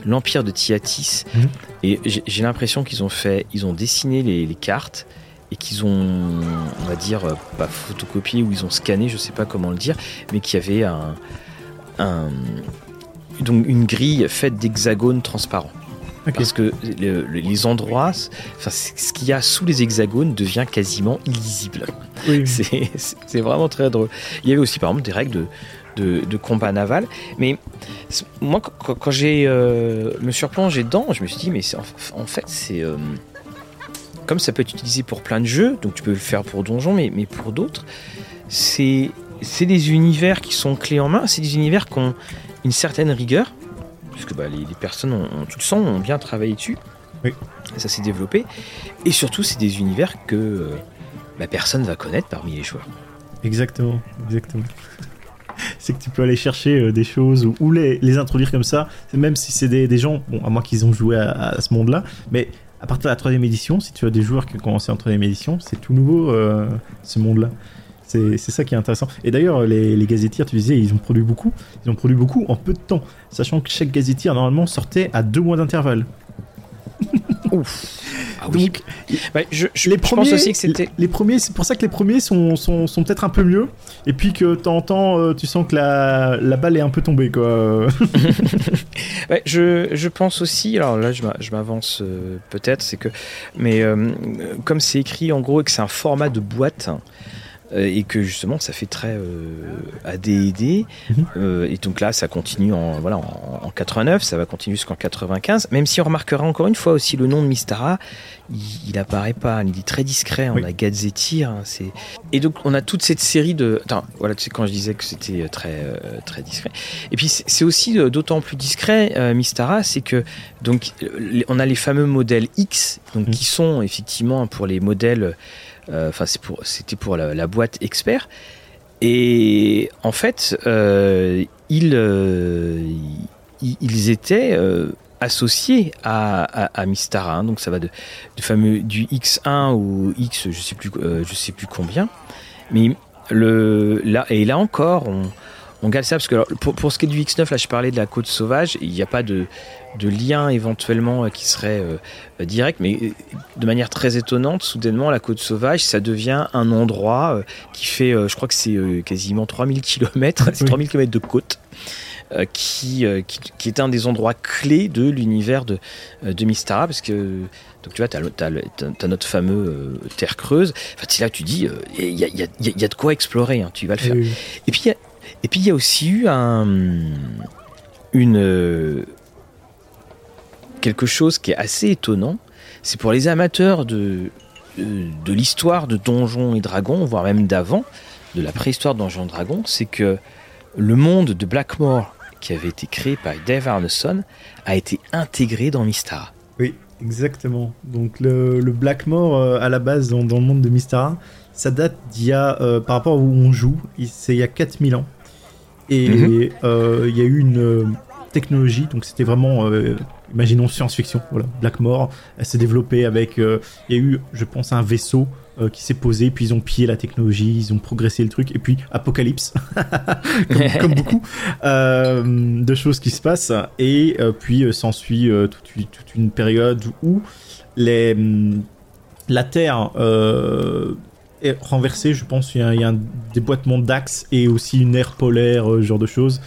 l'empire de Tiatis, mhm. et j'ai l'impression qu'ils ont fait, ils ont dessiné les, les cartes et qu'ils ont, on va dire, euh, pas photocopié ou ils ont scanné, je sais pas comment le dire, mais qu'il y avait un, un donc une grille faite d'hexagones transparents. Parce que les endroits, enfin, ce qu'il y a sous les hexagones devient quasiment illisible. C'est vraiment très drôle. Il y avait aussi par exemple des règles de, de, combat naval. Mais moi, quand, j'ai euh, me suis replongé dedans, je me suis dit, mais en, fait, c'est. Euh, comme ça peut être utilisé pour plein de jeux, donc tu peux le faire pour Donjon, mais, mais pour d'autres, c'est des univers qui sont clés en main, c'est des univers qui ont une certaine rigueur, puisque bah, les, personnes, ont, tout le sens, ont bien travaillé dessus. Oui. ça s'est développé. Et surtout, c'est des univers que euh, bah, personne va connaître parmi les joueurs. Exactement, exactement. c'est que tu peux aller chercher euh, des choses ou, les, les, introduire comme ça, même si c'est des, des, gens, bon, à moins qu'ils ont joué à, ce monde-là, mais à partir de la troisième édition, si tu as des joueurs qui ont commencé en troisième édition, c'est tout nouveau euh, ce monde-là. C'est ça qui est intéressant. Et d'ailleurs, les, les gazetiers, tu disais, ils ont produit beaucoup. Ils ont produit beaucoup en peu de temps, sachant que chaque gazetier normalement sortait à deux mois d'intervalle. Ouf. Ah Donc, je, les premiers, pense aussi que c'était. Les, premiers, c'est pour ça que les premiers sont, sont, sont peut-être un peu mieux. Et puis que de temps en temps, euh, tu sens que la, la balle est un peu tombée, quoi. je, je, pense aussi, alors là, je m'avance euh, peut-être, c'est que. Mais euh, comme c'est écrit en gros et que c'est un format de boîte. Euh, et que justement ça fait très euh, AD&D mhm. euh, et donc là ça continue en voilà en, 89 ça va continuer jusqu'en 95 même si on remarquera encore une fois aussi le nom de Mystara il, apparaît pas il est très discret on a Gadzetir hein, et donc on a toute cette série de attends voilà tu sais quand je disais que c'était très très discret et puis c'est aussi d'autant plus discret Mystara c'est que donc on a les fameux modèles X donc mhm. qui sont effectivement pour les modèles euh, enfin, c'était pour la, boîte expert. Et en fait, euh, ils, euh, ils étaient associés à, Mystara. Hein. donc ça va de, du fameux du X1 ou X, je sais plus, je sais plus combien. Mais là et là encore, on, on ça parce que pour, ce qui est du X9, là je parlais de la côte sauvage, il n'y a pas de, de lien éventuellement euh, qui serait euh, direct, mais euh, de manière très étonnante, soudainement la côte sauvage, ça devient un endroit qui fait, je crois que c'est quasiment 3000 km, c'est 3000 km de côte. Qui, qui, est un des endroits clés de l'univers de, de Mystara, parce que donc tu vois, tu as, notre fameux terre creuse. Enfin, là, tu dis, il y, a, de quoi explorer, hein, tu vas le faire. Et puis, et puis il y a aussi eu un, une, quelque chose qui est assez étonnant. C'est pour les amateurs de, de, l'histoire de Donjons et Dragons, voire même d'avant, de la préhistoire de Donjons et Dragons, c'est que le monde de Blackmore, qui avait été créé par Dave Arneson, a été intégré dans Mystara. Oui, exactement. Donc le, le Blackmore, euh, à la base, dans, le monde de Mystara, ça date d'il y a, euh, par rapport à où on joue, c'est il y a 4000 ans. Et mhm. euh, il y a eu une euh, technologie, donc c'était vraiment, euh, imaginons science-fiction, voilà, Blackmore, elle s'est développée avec, il y a eu, je pense, un vaisseau qui s'est posé, puis ils ont pillé la technologie, ils ont progressé le truc, et puis Apocalypse, comme, beaucoup de choses qui se passent, et puis s'ensuit toute, toute, une période où les, la Terre renversé, je pense. Il y a, un déboîtement d'axes et aussi une ère polaire, euh, genre de choses.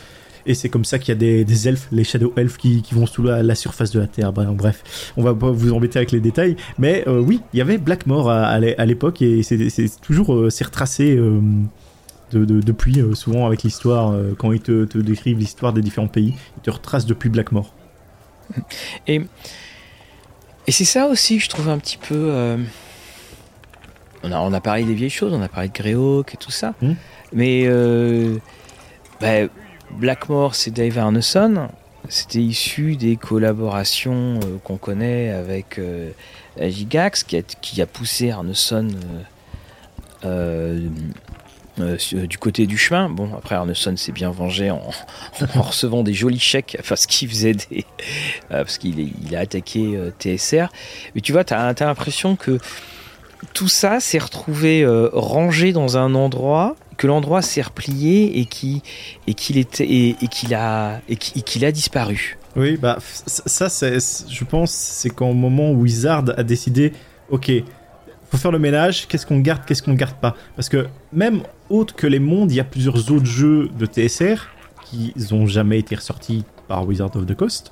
Et c'est comme ça qu'il y a des, elfes, les Shadow Elves, qui, vont sous la, surface de la Terre. Bref, on va pas vous embêter avec les détails. Mais euh, oui, il y avait Blackmore à, à l'époque et c'est toujours euh, c'est retracé depuis, souvent avec l'histoire. quand ils te, te décrivent l'histoire des différents pays, ils te retracent depuis Blackmore. Et, et c'est ça aussi, je trouve un petit peu on a, on a parlé des vieilles choses, on a parlé de Greyhawk et tout ça. Hmm. Mais euh, bah, Blackmore, c'est Dave Arneson. C'était issu des collaborations euh, qu'on connaît avec euh, Gigax, qui a, poussé Arneson du côté du chemin. Bon, après, Arneson s'est bien vengé en, recevant des jolis chèques parce qu'il faisait des. parce qu'il il a attaqué TSR. Mais tu vois, tu as, l'impression que tout ça s'est retrouvé euh, rangé dans un endroit que l'endroit s'est replié et qui et qu'il était et, qu'il a et qu'il a disparu. Oui, bah ça c'est je pense c'est qu'au moment où Wizard a décidé OK, faut faire le ménage, qu'est-ce qu'on garde, qu'est-ce qu'on garde pas? Parce que même autre que les mondes, il y a plusieurs autres jeux de TSR qui n'ont jamais été ressortis par Wizard of the Coast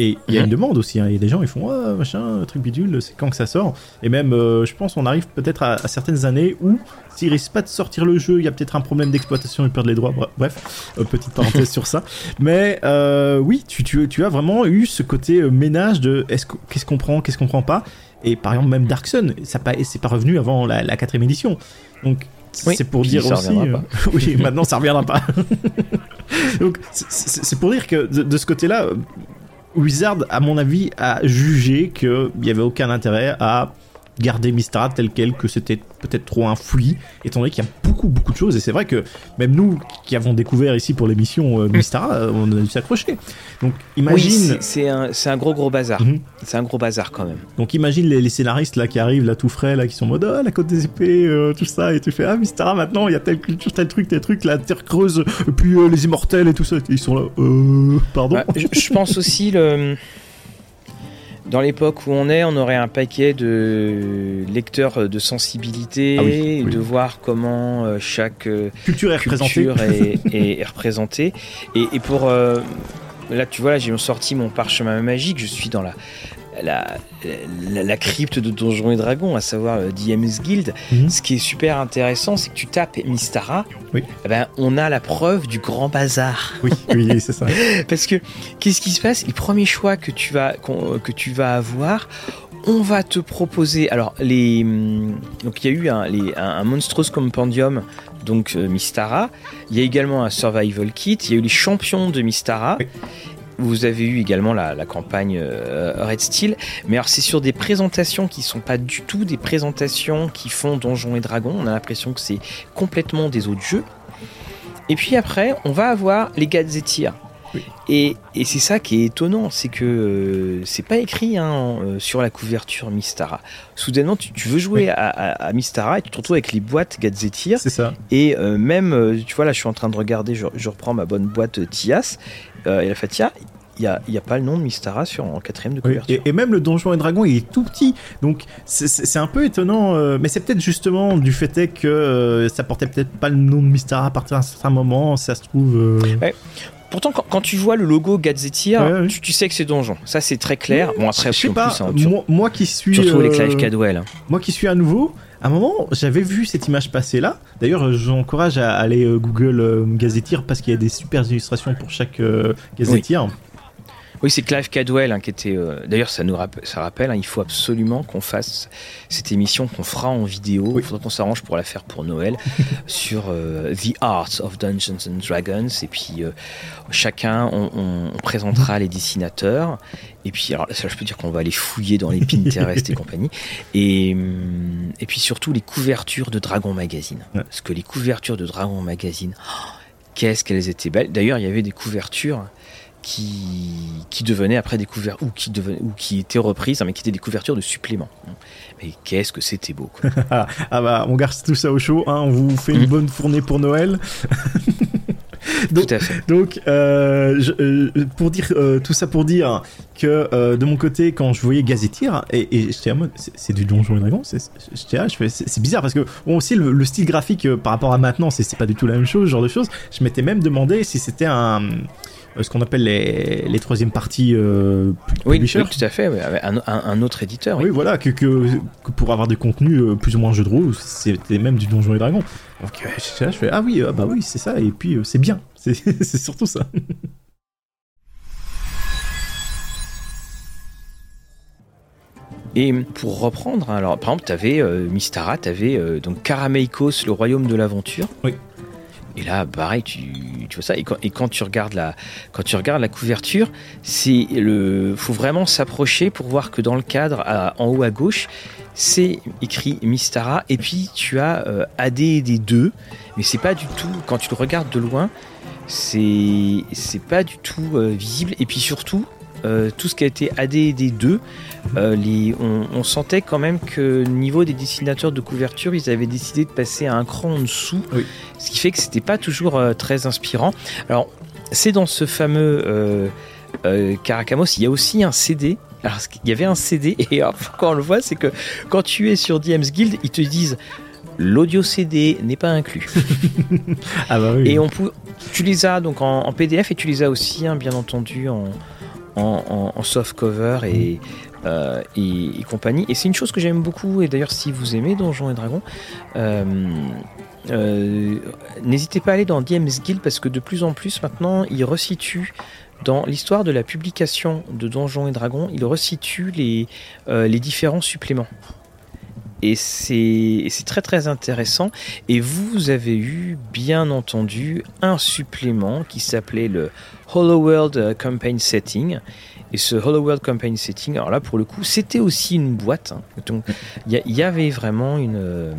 Et il y a Mhm. une demande aussi. hein. Il y a des gens, ils font ah, machin, truc bidule, c'est quand que ça sort? Et même, euh, je pense, on arrive peut-être à, à certaines années où s'ils risquent pas de sortir le jeu, il y a peut-être un problème d'exploitation, ils perdent les droits. Bre- Bref, euh, petite parenthèse sur ça. Mais euh, oui, tu, tu, tu as vraiment eu ce côté ménage de est-ce que- qu'est-ce qu'on prend, qu'est-ce qu'on prend pas? Et par exemple, même Dark Sun, ça pas, c'est pas revenu avant la, la quatrième édition. Donc, Oui, c'est pour dire ça aussi. oui, maintenant ça reviendra pas. Donc, c'est- pour dire que de, de ce côté-là, Wizard, à mon avis, a jugé qu'il n'y avait aucun intérêt à garder Mistara tel quel, que c'était peut-être trop un fouillis, étant donné qu'il y a beaucoup, beaucoup de choses. Et c'est vrai que même nous, qui avons découvert ici pour l'émission euh, Mystara, euh, on a dû s'accrocher. Donc, imagine. c'est- c'est un, un gros gros bazar. Mhm. C'est un gros bazar quand même. Donc imagine les, les scénaristes là qui arrivent là tout frais là qui sont en mode ah la côte des épées euh, tout ça et tu fais ah Mystara maintenant il y a telle culture tel truc tel truc la terre creuse et puis euh, les immortels et tout ça ils sont là euh pardon je, je pense aussi le. Dans l'époque où on est, on aurait un paquet de lecteurs de sensibilité, Ah oui, oui. de voir comment euh, chaque euh, culture est représentée culture est, est- est représentée. Et, et pour euh, là, tu vois, là, j'ai sorti mon parchemin magique. Je suis dans la la, la, la crypte de Donjons et Dragons, à savoir euh, DM's Guild. Mhm. Ce qui est super intéressant, c'est que tu tapes Mystara. Oui. eh ben, on a la preuve du grand bazar. oui oui c'est ça Parce que qu'est-ce qui se passe? Les premiers choix que tu vas qu'on- que tu vas avoir, on va te proposer. Alors les hum, donc il y a eu un, les- un, un Monstrous Compendium donc euh, Mystara. Il y a également un Survival Kit. Il y a eu les champions de Mystara. Oui. Vous avez eu également la, la campagne euh, Red Steel, mais alors c'est sur des présentations qui sont pas du tout des présentations qui font Donjons et Dragons. On a l'impression que c'est complètement des autres jeux. Et puis après, on va avoir les Gazetteers. Oui. Et, et c'est ça qui est étonnant, c'est que euh, c'est pas écrit hein, euh, sur la couverture Mystara. Soudainement, tu, tu veux jouer Oui. à, à- à Mystara et tu te retrouves avec les boîtes Gazetteers. c'est ça Et euh, même, tu vois, là, je suis en train de regarder, je, je reprends ma bonne boîte Tias, euh, et la Fatia, il n'y a, y a pas le nom de Mystara sur, en quatrième de Oui, couverture. et, et même le donjon et dragon il est tout petit donc c'est- un peu étonnant euh, mais c'est peut-être justement du fait que euh, ça portait peut-être pas le nom de Mystara à partir d'un certain moment ça se trouve euh, Pourtant, quand, quand tu vois le logo Gazetteer, Ouais, ouais. tu, tu sais que c'est donjon. Ça, c'est très clair. Bon, après, je sais pas plus, hein, moi, moi qui suis surtout les euh, Clive Cadwell. Moi qui suis à nouveau, à un moment, j'avais vu cette image passer là. D'ailleurs, j'encourage à aller euh, Google euh, Gazetteer parce qu'il y a des super illustrations pour chaque euh, Gazetteer. Oui, c'est Clive Cadwell hein, qui était. euh, D'ailleurs, ça nous rappelle, ça rappelle. hein, il faut absolument qu'on fasse cette émission qu'on fera en vidéo. Il Oui. faudra qu'on s'arrange pour la faire pour Noël sur euh, The Art of Dungeons and Dragons. Et puis euh, chacun, on, on- on présentera les dessinateurs. Et puis, alors, ça, je peux dire qu'on va aller fouiller dans les Pinterest et compagnie. Et, hum, et puis surtout les couvertures de Dragon Magazine. Ouais. Parce que les couvertures de Dragon Magazine, oh, qu'est-ce qu'elles étaient belles. D'ailleurs, il y avait des couvertures qui, qui devenaient après des couvertures, ou qui, devenaient, ou qui étaient reprises, hein, mais qui étaient des couvertures de suppléments. Mais qu'est-ce que c'était beau. quoi. Ah bah, on garde tout ça au chaud. Hein, on vous fait une Mhm. bonne fournée pour Noël. Donc, Tout à fait. Donc, euh, je- euh, pour dire euh, tout ça pour dire que de mon côté, quand je voyais Gazetteer, et, et j'étais en mode, c'est du Donjon et Dragon, c'est- bizarre parce que bon, aussi le, le style graphique par rapport à maintenant, c'est pas du tout la même chose, ce genre de choses. Je m'étais même demandé si c'était un ce qu'on appelle les, les troisième parties euh, Oui, oui, tout à fait. Un, un- un autre éditeur. oui. Oui, voilà, que, que, que pour avoir des contenus euh, plus ou moins jeu de rôle, c'était même du Donjon et Dragon. Donc euh, là, je fais, ah oui, euh, bah oui, c'est ça, et puis euh, c'est bien, c'est surtout ça. Et pour reprendre, alors par exemple, tu avais Mystara, tu avais donc Karameikos, le royaume de l'aventure. Oui. Et là, pareil, tu, vois ça. Et quand, tu regardes la, couverture, c'est le, faut vraiment s'approcher pour voir que dans le cadre, en haut à gauche, c'est écrit Mystara. Et puis tu as euh, AD2, mais c'est pas du tout. Quand tu le regardes de loin, c'est, c'est pas du tout euh, visible. Et puis surtout, euh, tout ce qui a été AD2, euh, les, on, on sentait quand même que niveau des dessinateurs de couverture, ils avaient décidé de passer à un cran en dessous, Oui. ce qui fait que c'était pas toujours euh, très inspirant. Alors, c'est dans ce fameux euh, euh, Caracamos, il y a aussi un CD. Alors, il y avait un CD, et alors, quand on le voit, c'est que quand tu es sur DM's Guild, ils te disent l'audio CD n'est pas inclus. Ah bah oui. Et on peut, tu les as donc en, en PDF et tu les as aussi, hein, bien entendu, en, en, soft cover et, et, compagnie. Et c'est une chose que j'aime beaucoup. Et d'ailleurs, si vous aimez Donjons et Dragons, n'hésitez pas à aller dans DM's Guild parce que de plus en plus maintenant, ils resituent dans l'histoire de la publication de Donjons et Dragons, il resitue les, les différents suppléments. Et c'est très très intéressant. Et vous avez eu bien entendu un supplément qui s'appelait le Hollow World euh, Campaign Setting. Et ce Hollow World Campaign Setting, alors là pour le coup, c'était aussi une boîte. Hein. Donc il y, avait vraiment une. Euh,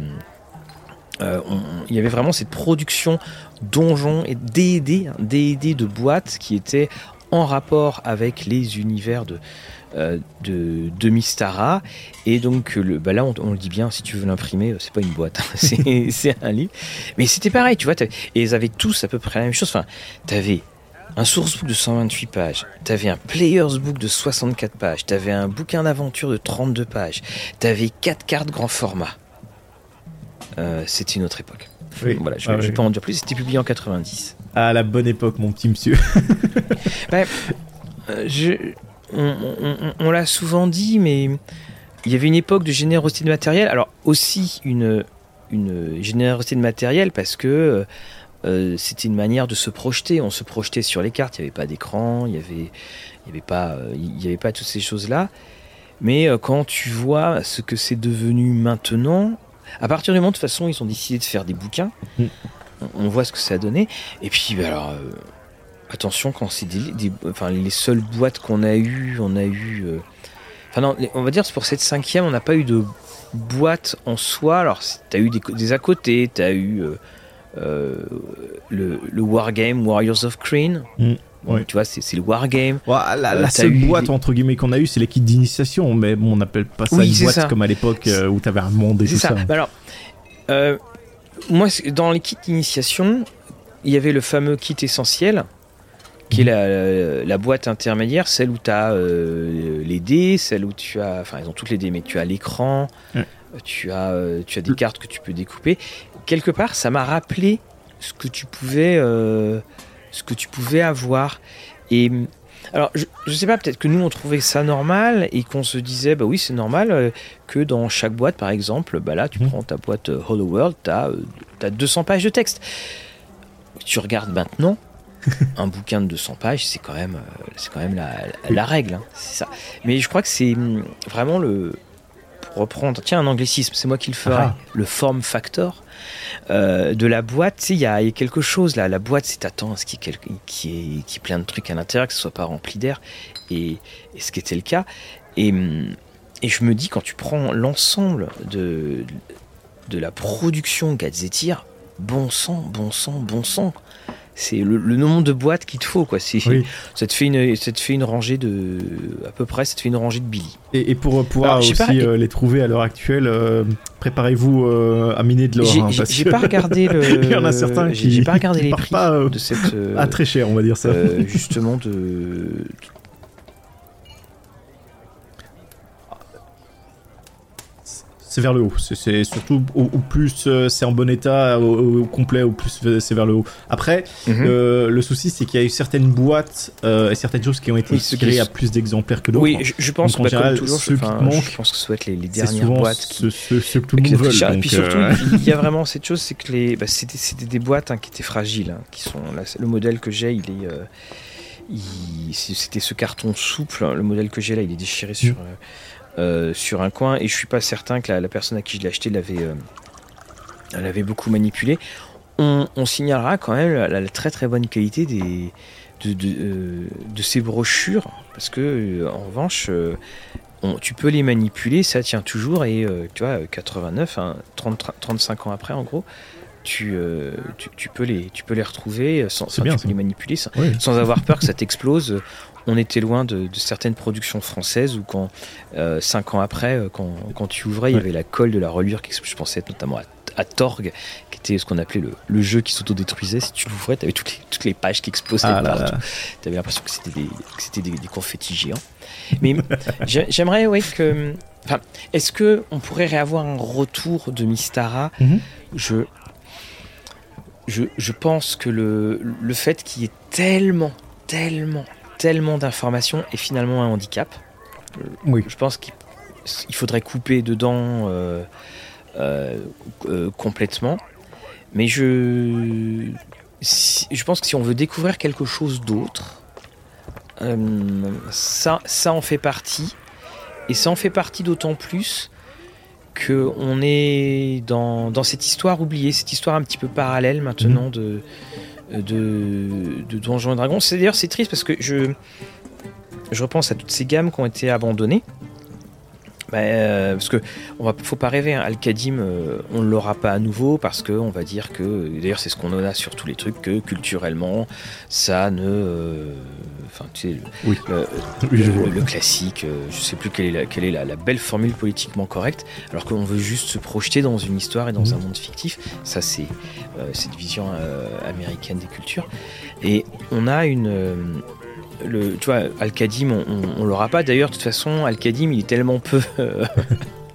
euh, il y avait vraiment cette production donjon et D&D, hein, D&D de boîtes qui était en rapport avec les univers de, euh, de, de, Mystara. Et donc le, bah là, on, le dit bien, si tu veux l'imprimer, c'est pas une boîte, hein, c'est un livre. Mais c'était pareil, tu vois. Et ils avaient tous à peu près la même chose. Enfin, t'avais un sourcebook de 128 pages, t'avais un player's book de 64 pages, t'avais un bouquin d'aventure de 32 pages, t'avais 4 cartes grand format. Euh, c'était une autre époque. Voilà, je ne ah vais pas en dire plus, c'était publié en 90. À la bonne époque, mon petit monsieur. je, on, l'a souvent dit, mais il y avait une époque de générosité de matériel. Alors aussi une, une générosité de matériel parce que euh, c'était une manière de se projeter. On se projetait sur les cartes. Il n'y avait pas d'écran, il n'y avait, il y avait, pas, il y avait pas toutes ces choses-là. Mais euh, quand tu vois ce que c'est devenu maintenant, à partir du moment de toute façon, ils ont décidé de faire des bouquins. Mm. On, voit ce que ça a donné. Et puis, bah, alors. Euh, attention quand c'est des, enfin les seules boîtes qu'on a eues, on a eu, euh, enfin non, on va dire pour cette cinquième, on n'a pas eu de boîte en soi. Alors tu as eu des, à côté, tu as eu euh, euh, le, le wargame Warriors of Crane. Mm. Tu vois, c'est le wargame. la, seule boîte entre guillemets qu'on a eu, c'est les kits d'initiation, mais bon, on n'appelle pas ça une boîte comme à l'époque où tu avais un monde et tout ça. ça. Bah alors, moi, dans les kits d'initiation, il y avait le fameux kit essentiel qui est la, boîte intermédiaire, celle où tu as euh, les dés, celle où tu as, enfin ils ont toutes les dés, mais tu as l'écran, tu, as, euh, tu as des cartes que tu peux découper. Quelque part, ça m'a rappelé ce que tu pouvais, euh, ce que tu pouvais avoir. Et alors, je, ne sais pas, peut-être que nous on trouvait ça normal et qu'on se disait, bah oui, c'est normal que dans chaque boîte, par exemple, bah là, tu mmh. prends ta boîte Hollow World, tu as, as 200 pages de texte. Tu regardes maintenant, un bouquin de 200 pages, c'est quand même, euh, c'est quand même la, règle. Hein, c'est ça. Mais je crois que c'est hum, vraiment le. Pour reprendre, tiens, un anglicisme, c'est moi qui le ferai. Ah. Le form factor euh, de la boîte. il y, a quelque chose là. La boîte, c'est attends, ce qui est, qui plein de trucs à l'intérieur, que ce soit pas rempli d'air? Et, ce qui était le cas. Et, hum, et je me dis, quand tu prends l'ensemble de, de la production Gadzetir, bon sang, bon sang, bon sang c'est le, nombre de boîtes qu'il te faut quoi. C'est, ça te fait une ça te fait une rangée de à peu près ça te fait une rangée de Billy. Et, pour pouvoir aussi euh, les trouver à l'heure actuelle, euh, préparez-vous euh, à miner de l'or. J'ai, hein, pas regardé le. Il y en a certains qui. J'ai pas regardé les prix de cette. à très cher on va dire ça. justement de c'est vers le haut. C'est surtout au, plus euh, c'est en bon état, au, complet, au plus c'est vers le haut. Après, mhm. euh, le souci c'est qu'il y a eu certaines boîtes euh, et certaines choses qui ont été créées à plus d'exemplaires que d'autres. Oui, je, pense que comme toujours, ceux qui manquent, je pense que ce soit les, les dernières boîtes. Qui, ce, ce, que tout le monde veut. Et puis surtout, il y a vraiment cette chose, c'est que les, bah, c'était des boîtes hein, qui étaient fragiles, hein, qui sont le modèle que j'ai, il est, c'était ce carton souple, hein, le modèle que j'ai là, il est déchiré sur. Mm. Euh, sur un coin et je suis pas certain que la, personne à qui je l'ai acheté l'avait euh, beaucoup manipulé. On, signalera quand même la, très très bonne qualité des, de, de, euh, ces brochures parce que en revanche tu peux les manipuler, ça tient toujours et tu vois 89, 35 ans après en gros. Tu, tu, peux les, tu peux les retrouver sans, bien, les manipuler sans avoir peur que ça t'explose on était loin de, certaines productions françaises où quand euh, cinq ans après, euh, quand, tu ouvrais, il y avait la colle de la reliure qui je pensais notamment à, Torg, qui était ce qu'on appelait le, jeu qui s'autodétruisait. Si tu l'ouvrais, tu avais toutes les, toutes les pages qui explosaient ah partout. Tu avais l'impression que c'était des, des, confettis géants. Mais j'aimerais, ouais, que. Enfin, est-ce que on pourrait réavoir un retour de Mystara mhm. Je. Je, je, pense que le, le fait qu'il y ait tellement, tellement, tellement d'informations est finalement un handicap. Oui. Je pense qu'il faudrait couper dedans euh, euh, euh, complètement. Mais je, je pense que si on veut découvrir quelque chose d'autre, ça, ça en fait partie. Et ça en fait partie d'autant plus qu'on est dans, dans, cette histoire oubliée, cette histoire un petit peu parallèle maintenant mhm. de, de, de Donjons et Dragons. D'ailleurs c'est triste parce que je, je repense à toutes ces gammes qui ont été abandonnées. Bah, euh, parce que on va, faut pas rêver, hein. Al-Qadim, euh, on ne l'aura pas à nouveau parce que on va dire que, d'ailleurs c'est ce qu'on en a sur tous les trucs, que culturellement ça ne, euh, enfin tu sais, oui. le, classique, je sais plus quelle est, la, quelle est la, belle formule politiquement correcte, alors qu'on veut juste se projeter dans une histoire et dans mhm. un monde fictif. Ça c'est cette vision américaine des cultures. Et on a une le, tu vois, Al-Qadim, on, l'aura pas. D'ailleurs, de toute façon, Al-Qadim, il est tellement peu.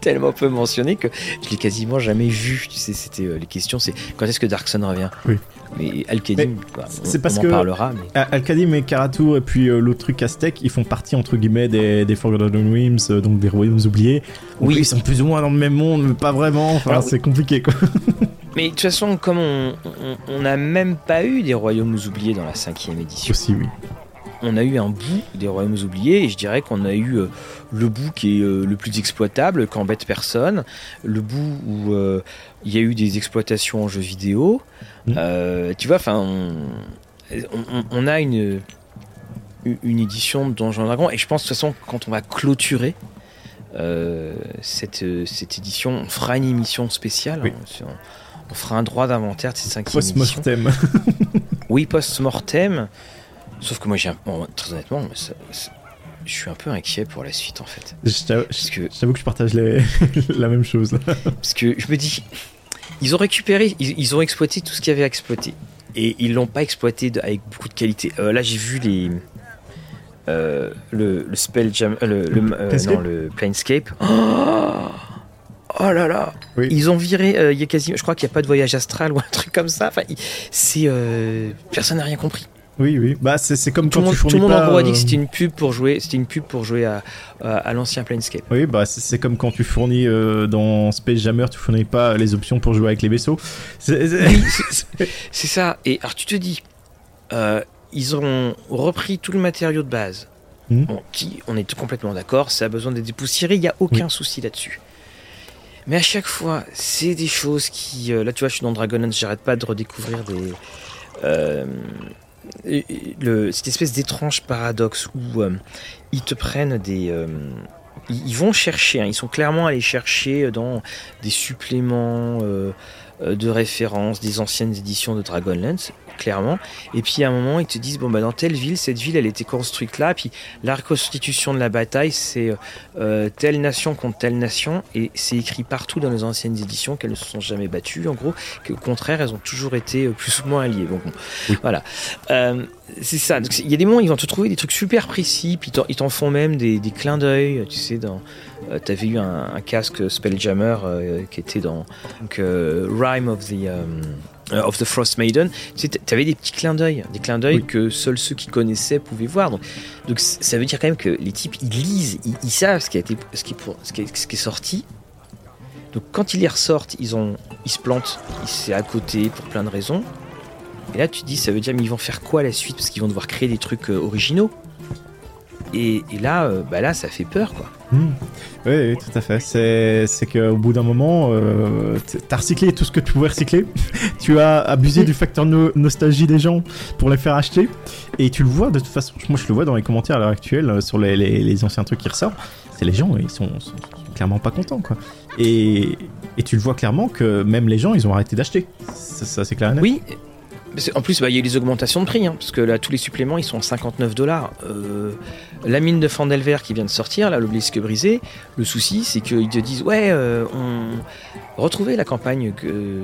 tellement peu mentionné que je l'ai quasiment jamais vu. Tu sais, c'était euh, les questions, c'est quand est-ce que Darkson revient? Oui. Mais Al-Qadim, c'est parce que parlera. Al-Qadim et Karatur et puis euh, l'autre truc Aztec, ils font partie entre guillemets des, des Forgotten Realms, euh, donc des royaumes oubliés. Oui, ils sont plus ou moins dans le même monde, mais pas vraiment. Enfin, c'est compliqué quoi. Mais de toute façon, comme on n'a même pas eu des royaumes oubliés dans la cinquième édition. Aussi, oui on a eu un bout des royaumes oubliés et je dirais qu'on a eu euh, le bout qui est euh, le plus exploitable, qui embête personne, le bout où euh, il y a eu des exploitations en jeux vidéo. Mmh. tu vois, enfin, on, a une, une édition de Donjons Dragons et je pense de toute façon quand on va clôturer cette, cette édition, on fera une émission spéciale. Hein, on, fera un droit d'inventaire de cette cinquième Post-mortem. oui, post-mortem. Sauf que moi, j'ai très honnêtement, je suis un peu inquiet pour la suite en fait. J'avoue que... que je partage la même chose. Parce que je me dis, ils ont récupéré, ils, ont exploité tout ce qu'il y avait à exploiter. Et ils l'ont pas exploité avec beaucoup de qualité. Euh, là, j'ai vu les. Euh, le, le spell jam, euh, le, le, non, le planescape. Oh, oh là là Ils ont viré, il y a quasi, je crois qu'il n'y a pas de voyage astral ou un truc comme ça. Enfin, c'est personne n'a rien compris. Oui, oui. Bah, c'est comme tout quand tu fournis Tout le monde en gros a dit que c'était une pub pour jouer. C'était une pub pour jouer à, à, l'ancien Planescape. Oui, bah c'est comme quand tu fournis euh, dans Space Jammer, tu fournis pas les options pour jouer avec les vaisseaux. C'est ça. Et alors tu te dis, euh, ils ont repris tout le matériau de base. Hmm. qui, on est complètement d'accord, ça a besoin d'être dépoussiéré, il n'y a aucun souci là-dessus. Mais à chaque fois, c'est des choses qui. Euh, là, tu vois, je suis dans Dragonlance, j'arrête pas de redécouvrir des cette espèce d'étrange paradoxe où euh, ils te prennent des. Euh, ils vont chercher, hein, ils sont clairement allés chercher dans des suppléments euh, de référence des anciennes éditions de Dragonlance clairement. Et puis à un moment, ils te disent bon bah dans telle ville, cette ville elle était construite là, puis la reconstitution de la bataille c'est euh, telle nation contre telle nation, et c'est écrit partout dans les anciennes éditions qu'elles ne se sont jamais battues, en gros, qu'au contraire elles ont toujours été euh, plus ou moins alliées. Bon, voilà. Euh, c'est ça. Il y a des moments ils vont te trouver des trucs super précis, puis ils t'en font même des, des clins d'œil. Tu sais, dans t'avais eu un, casque Spelljammer qui était dans donc, Rhyme of the euh, of the Frost Maiden, tu avais des petits clins d'œil, des clins d'œil que seuls ceux qui connaissaient pouvaient voir. Donc, donc ça veut dire quand même que les types ils lisent, ils, savent ce qui a été, ce qui est pour, ce qui est, ce qui est sorti. Donc quand ils les ressortent, ils ont, ils se plantent, c'est à côté pour plein de raisons. Et là tu te dis ça veut dire mais ils vont faire quoi la suite? Parce qu'ils vont devoir créer des trucs euh, originaux. Et, là, euh, bah là, ça fait peur, quoi. Hmm. Oui, tout à fait. C'est, qu'au bout d'un moment, euh, t'as recyclé tout ce que tu pouvais recycler. tu as abusé du facteur nostalgie des gens pour les faire acheter. Et tu le vois, de toute façon, moi je le vois dans les commentaires à l'heure actuelle euh, sur les, les, anciens trucs qui ressortent. C'est les gens, ils sont, clairement pas contents, quoi. Et, et, tu le vois clairement que même les gens, ils ont arrêté d'acheter. Ça, c'est clair et net. Oui, en plus, bah, il y a eu les augmentations de prix, hein, parce que là, tous les suppléments, ils sont à 59 dollars. Euh, la mine de Fandelver qui vient de sortir, là, l'obélisque brisé, le souci, c'est qu'ils te disent, ouais, euh, on retrouvez la campagne que,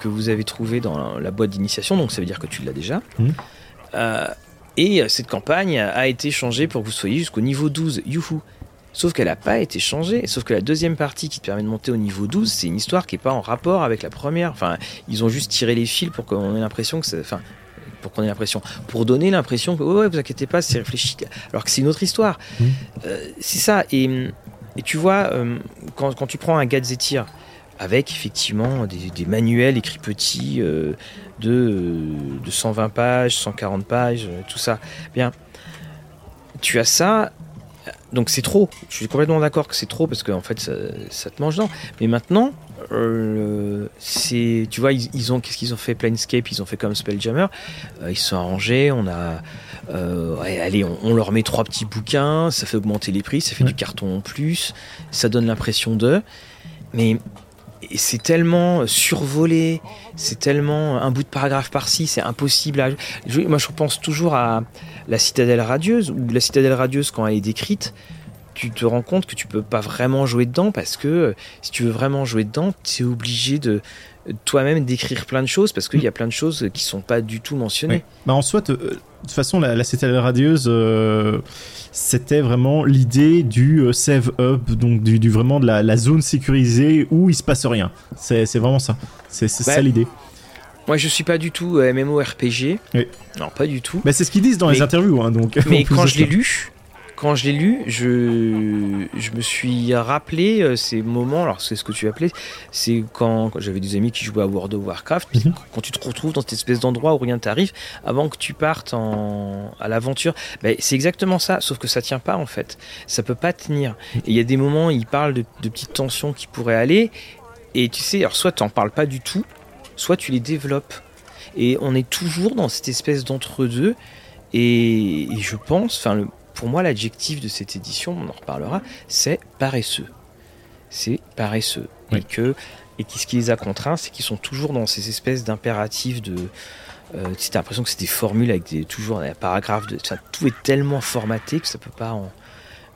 que vous avez trouvée dans la, boîte d'initiation, donc ça veut dire que tu l'as déjà. Mmh. Euh, et cette campagne a été changée pour que vous soyez jusqu'au niveau 12. Youhou Sauf qu'elle n'a pas été changée. Sauf que la deuxième partie qui te permet de monter au niveau 12, c'est une histoire qui n'est pas en rapport avec la première. Enfin, ils ont juste tiré les fils pour qu'on ait l'impression que. Enfin, pour qu'on ait l'impression, pour donner l'impression que ouais, vous inquiétez pas, c'est réfléchi, alors que c'est une autre histoire. Mmh. Euh, c'est ça. Et, et, tu vois, euh, quand, quand, tu prends un Gadzetir avec effectivement des, des manuels écrits petits euh, de, de 120 pages, 140 pages, tout ça, bien, tu as ça donc c'est trop. Je suis complètement d'accord que c'est trop parce qu'en fait ça, ça, te mange dedans. Mais maintenant, euh, c'est, tu vois, ils, ils ont qu'est-ce qu'ils ont fait? Planescape, ils ont fait comme Spelljammer. Euh, ils se sont arrangés. On a, euh, ouais, allez, on, on, leur met trois petits bouquins, ça fait augmenter les prix, ça fait ouais. du carton en plus, ça donne l'impression de. Mais c'est tellement survolé, c'est tellement un bout de paragraphe par-ci, c'est impossible à. Moi, je pense toujours à la citadelle radieuse, ou la citadelle radieuse, quand elle est décrite, tu te rends compte que tu peux pas vraiment jouer dedans parce que si tu veux vraiment jouer dedans, tu es obligé de toi-même d'écrire plein de choses parce qu'il y a plein de choses qui sont pas du tout mentionnées. Oui. Bah en soit, de toute façon, la, la citadelle radieuse, euh, c'était vraiment l'idée du euh, save up, donc du, du vraiment de la, la, zone sécurisée où il se passe rien. C'est vraiment ça. C'est bah, ça l'idée. Moi, je suis pas du tout euh, MMORPG. Oui. Non, pas du tout. Bah, c'est ce qu'ils disent dans mais, les interviews, hein, donc. Mais quand je l'ai lu, quand je l'ai lu, je, je me suis rappelé euh, ces moments, alors c'est ce que tu appelais, c'est quand, quand j'avais des amis qui jouaient à World of Warcraft, mm -hmm. quand tu te retrouves dans cette espèce d'endroit où rien t'arrive, avant que tu partes en, à l'aventure, ben, c'est exactement ça, sauf que ça tient pas en fait, ça peut pas tenir. Et il y a des moments, ils parlent de, de petites tensions qui pourraient aller, et tu sais, alors soit t'en parles pas du tout, soit tu les développes. Et on est toujours dans cette espèce d'entre-deux, et, et je pense, enfin pour moi, l'adjectif de cette édition, on en reparlera, c'est paresseux. C'est paresseux. Oui. Et que et ce qui les a contraints, c'est qu'ils sont toujours dans ces espèces d'impératifs de. Euh, tu as l'impression que c'est des formules avec des, toujours des paragraphes. De, tout est tellement formaté que ça peut pas en,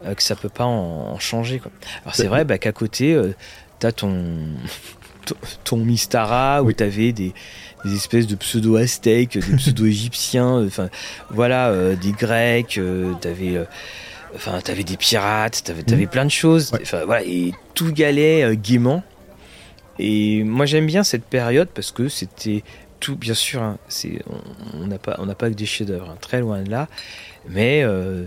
euh, que ça peut pas en, en changer. Quoi. Alors c'est vrai bah, qu'à côté, euh, tu as ton, ton Mystara où oui. tu avais des, des espèces de pseudo-aztèques, des pseudo-égyptiens, enfin voilà, euh, des grecs, euh, t'avais euh, enfin des pirates, t'avais avais mmh. plein de choses, ouais. voilà, et tout galait euh, gaiement. Et moi j'aime bien cette période parce que c'était tout, bien sûr, hein, on n'a pas on n'a pas que des chefs-d'œuvre, hein, très loin de là, mais euh,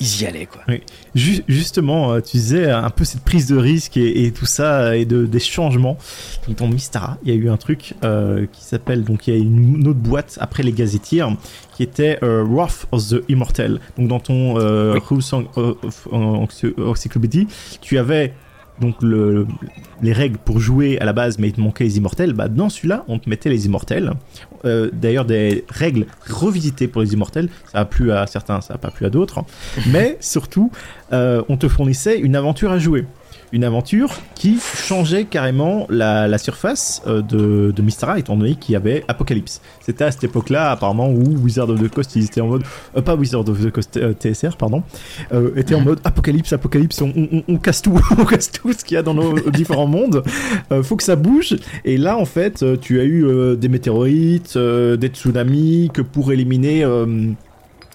ils y allaient quoi. Oui. Justement, euh, tu disais un peu cette prise de risque et, et tout ça et de, des changements. Donc dans Mystara, il y a eu un truc euh, qui s'appelle donc il y a une autre boîte après les gazetières qui était euh, Wrath of the Immortal. Donc dans ton euh, oui. Encyclopédie, tu avais donc le, les règles pour jouer à la base, mais il te manquait les immortels. Bah, dans celui-là, on te mettait les immortels. Euh, D'ailleurs, des règles revisitées pour les immortels. Ça a plu à certains, ça n'a pas plu à d'autres. mais surtout, euh, on te fournissait une aventure à jouer. Une aventure qui changeait carrément la, la surface euh, de, de Mystara, étant donné qu'il y avait Apocalypse. C'était à cette époque-là, apparemment, où Wizard of the Coast, ils étaient en mode. Euh, pas Wizard of the Coast, euh, TSR, pardon. était en mode Apocalypse, Apocalypse, on, on, on casse tout, on casse tout ce qu'il y a dans nos différents mondes. faut que ça bouge. Et là, en fait, tu as eu des météorites, des tsunamis, que pour éliminer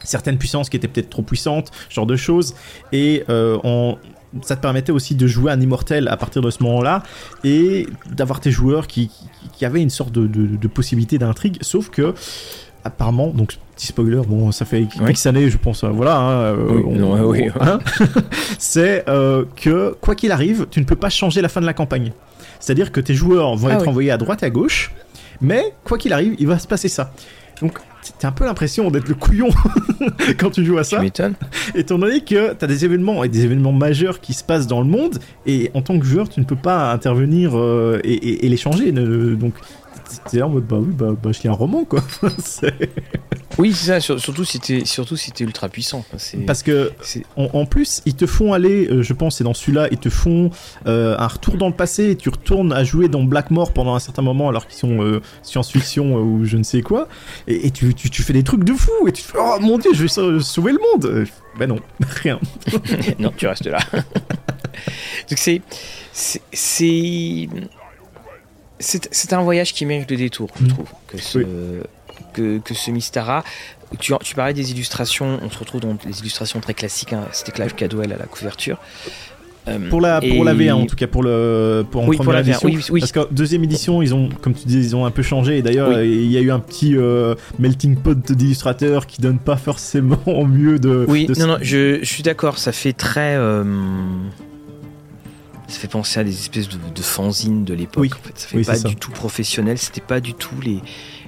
certaines puissances qui étaient peut-être trop puissantes, ce genre de choses. Et euh, on, ça te permettait aussi de jouer un immortel à partir de ce moment-là et d'avoir tes joueurs qui, qui, avaient une sorte de, de, de possibilité d'intrigue, sauf que apparemment, donc petit spoiler, bon, ça fait oui. X années, je pense, voilà, hein, oui, on, hein, c'est euh, que quoi qu'il arrive, tu ne peux pas changer la fin de la campagne. C'est-à-dire que tes joueurs vont ah, être envoyés à droite et à gauche, mais quoi qu'il arrive, il va se passer ça. Donc t'as un peu l'impression d'être le couillon quand tu joues à ça. Étant donné que t'as des événements et des événements majeurs qui se passent dans le monde, et en tant que joueur, tu ne peux pas intervenir euh, et, et, et, les changer. Donc t'es en mode bah oui, bah, bah je lis un roman quoi. oui, c'est ça, surtout si t'es surtout si es ultra puissant. Parce que en, en, plus, ils te font aller, euh, je pense, c'est dans celui-là, ils te font euh, un retour dans le passé et tu retournes à jouer dans Blackmore pendant un certain moment alors qu'ils sont euh, science-fiction euh, ou je ne sais quoi. Et, et tu, tu, tu, fais des trucs de fou et tu te fais oh mon dieu, je vais sauver le monde. Ben non, rien. non, tu restes là. Donc c'est c'est c'est un voyage qui mérite le détour, je mmh. trouve, que ce, oui. que, que, ce Mystara. Tu, tu, parlais des illustrations, on se retrouve dans des illustrations très classiques, hein, c'était Clive Cadwell à la couverture. pour la pour la V1 en tout cas pour le pour en oui, pour la édition. Oui, oui. Parce que deuxième édition ils ont comme tu disais ils ont un peu changé et d'ailleurs il y a eu un petit melting pot d'illustrateurs qui donne pas forcément mieux de. Oui non non je, je suis d'accord ça fait très ça fait penser à des espèces de, de fanzines de l'époque. Oui. En fait. Ça fait pas du tout professionnel, c'était pas du tout les,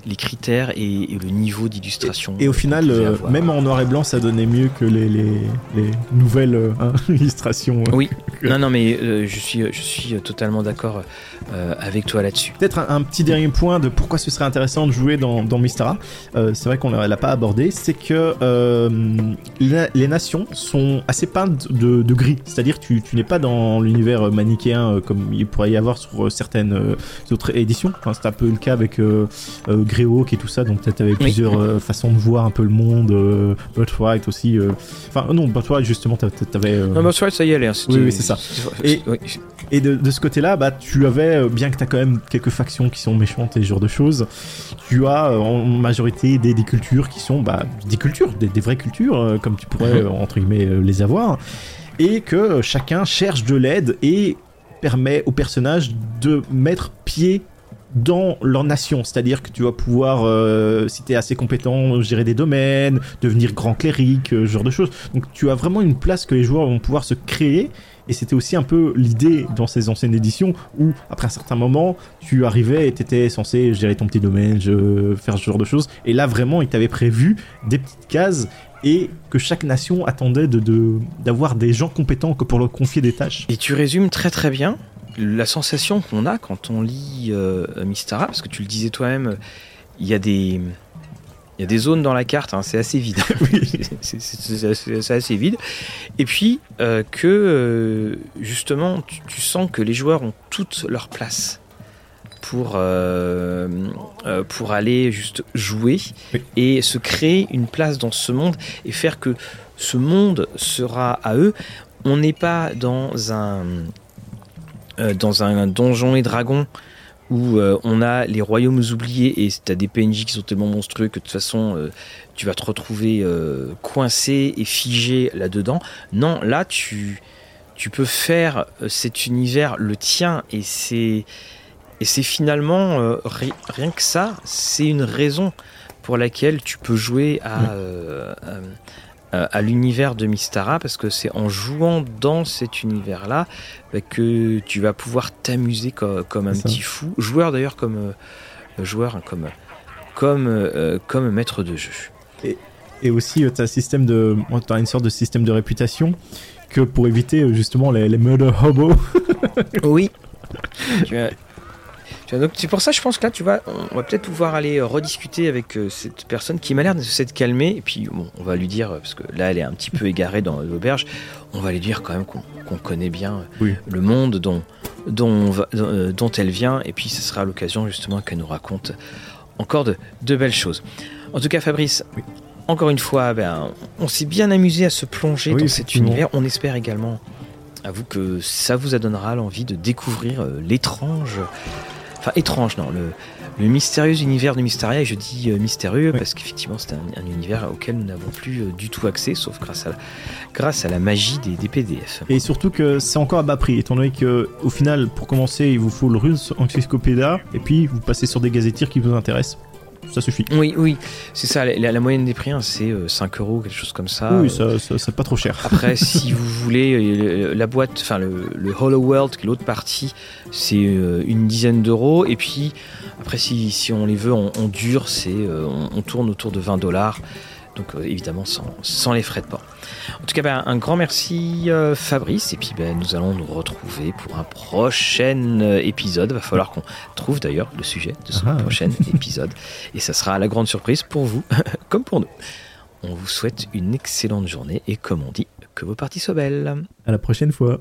les critères et, le niveau d'illustration. Et, au final, euh, même en noir et blanc, ça donnait mieux que les, les, les nouvelles euh, hein, illustrations. Oui, non, non, mais euh, je, suis, je suis totalement d'accord avec toi là-dessus. Peut-être un, petit dernier point de pourquoi ce serait intéressant de jouer dans, dans Mystara. c'est vrai qu'on ne l'a pas abordé, c'est que les, nations sont assez peintes de, de gris, c'est-à-dire que tu, tu n'es pas dans l'univers manichéen comme il pourrait y avoir sur certaines autres éditions. Enfin, c'est un peu le cas avec Greyhawk et tout ça, donc tu avais plusieurs euh, façons de voir un peu le monde. Euh, Birthright aussi. Euh. Enfin, non, Birthright justement, t'avais. Non, Birthright, ça y allait. Hein, oui, oui c'est ça. Et, et de, de, ce côté-là, bah, tu avais, bien que tu as quand même quelques factions qui sont méchantes et ce genre de choses, tu as en majorité des, des cultures qui sont bah, des cultures, des, des vraies cultures, comme tu pourrais, mhm. entre guillemets, les avoir. Et que chacun cherche de l'aide et permet au personnage de mettre pied dans leur nation. C'est-à-dire que tu vas pouvoir, euh, si tu es assez compétent, gérer des domaines, devenir grand cléric, euh, ce genre de choses. Donc tu as vraiment une place que les joueurs vont pouvoir se créer. Et c'était aussi un peu l'idée dans ces anciennes éditions où, après un certain moment, tu arrivais et tu étais censé gérer ton petit domaine, faire ce genre de choses. Et là, vraiment, ils t'avaient prévu des petites cases et que chaque nation attendait d'avoir de, des gens compétents que pour leur confier des tâches. Et tu résumes très très bien la sensation qu'on a quand on lit euh, Mystara, parce que tu le disais toi-même, il y a des il y a des zones dans la carte, hein, c'est assez vide. c'est assez, vide. Et puis euh, que euh, justement, tu, sens que les joueurs ont toute leur place pour, pour aller juste jouer et se créer une place dans ce monde et faire que ce monde sera à eux. On n'est pas dans un euh, dans un donjon et dragon où euh, on a les royaumes oubliés et tu as des PNJ qui sont tellement monstrueux que de toute façon euh, tu vas te retrouver coincé et figé là-dedans. Non, là tu, tu peux faire cet univers le tien et c'est et c'est finalement rien que ça, c'est une raison pour laquelle tu peux jouer à, euh, à l'univers de Mystara parce que c'est en jouant dans cet univers-là bah, que tu vas pouvoir t'amuser comme, un petit fou, joueur d'ailleurs comme euh, joueur hein, comme comme euh, comme maître de jeu. Et, et aussi tu as système de as une sorte de système de réputation que pour éviter justement les, les murder hobos. oui. tu as, donc c'est pour ça, je pense que là, tu vois, on va peut-être pouvoir aller euh, rediscuter avec euh, cette personne qui m'a l'air de s'être calmée. Et puis, bon, on va lui dire, parce que là, elle est un petit peu égarée dans l'auberge, on va lui dire quand même qu'on connaît bien le monde dont, dont, euh, dont, elle vient. Et puis, ce sera l'occasion justement qu'elle nous raconte encore de, de, belles choses. En tout cas, Fabrice, encore une fois, ben, on s'est bien amusé à se plonger dans cet univers. On espère également à vous que ça vous donnera l'envie de découvrir l'étrange Enfin, étrange, non. Le, mystérieux univers de Mysteria, et je dis euh, mystérieux parce qu'effectivement, c'est un, univers auquel nous n'avons plus euh, du tout accès, sauf grâce à la, grâce à la magie des, PDF. Et surtout que c'est encore à bas prix, étant donné qu'au final, pour commencer, il vous faut le Runes Encyclopedia, et puis vous passez sur des gazettiers qui vous intéressent ça suffit. Oui, oui, c'est ça. La, moyenne des prix, hein, c'est 5 euh, euros, quelque chose comme ça. Oui, ça, c'est pas trop cher. Après, si vous voulez, euh, la boîte, enfin le, Hollow World, qui est l'autre partie, c'est euh, une dizaine d'euros. Et puis, après, si, si, on les veut en, dur, c'est on, tourne autour de 20 dollars. Donc euh, évidemment sans, les frais de port. En tout cas, ben, un grand merci euh, Fabrice. Et puis ben, nous allons nous retrouver pour un prochain euh, épisode. Va falloir qu'on trouve d'ailleurs le sujet de ce ah. prochain épisode. Et ça sera la grande surprise pour vous, comme pour nous. On vous souhaite une excellente journée et comme on dit, que vos parties soient belles. À la prochaine fois.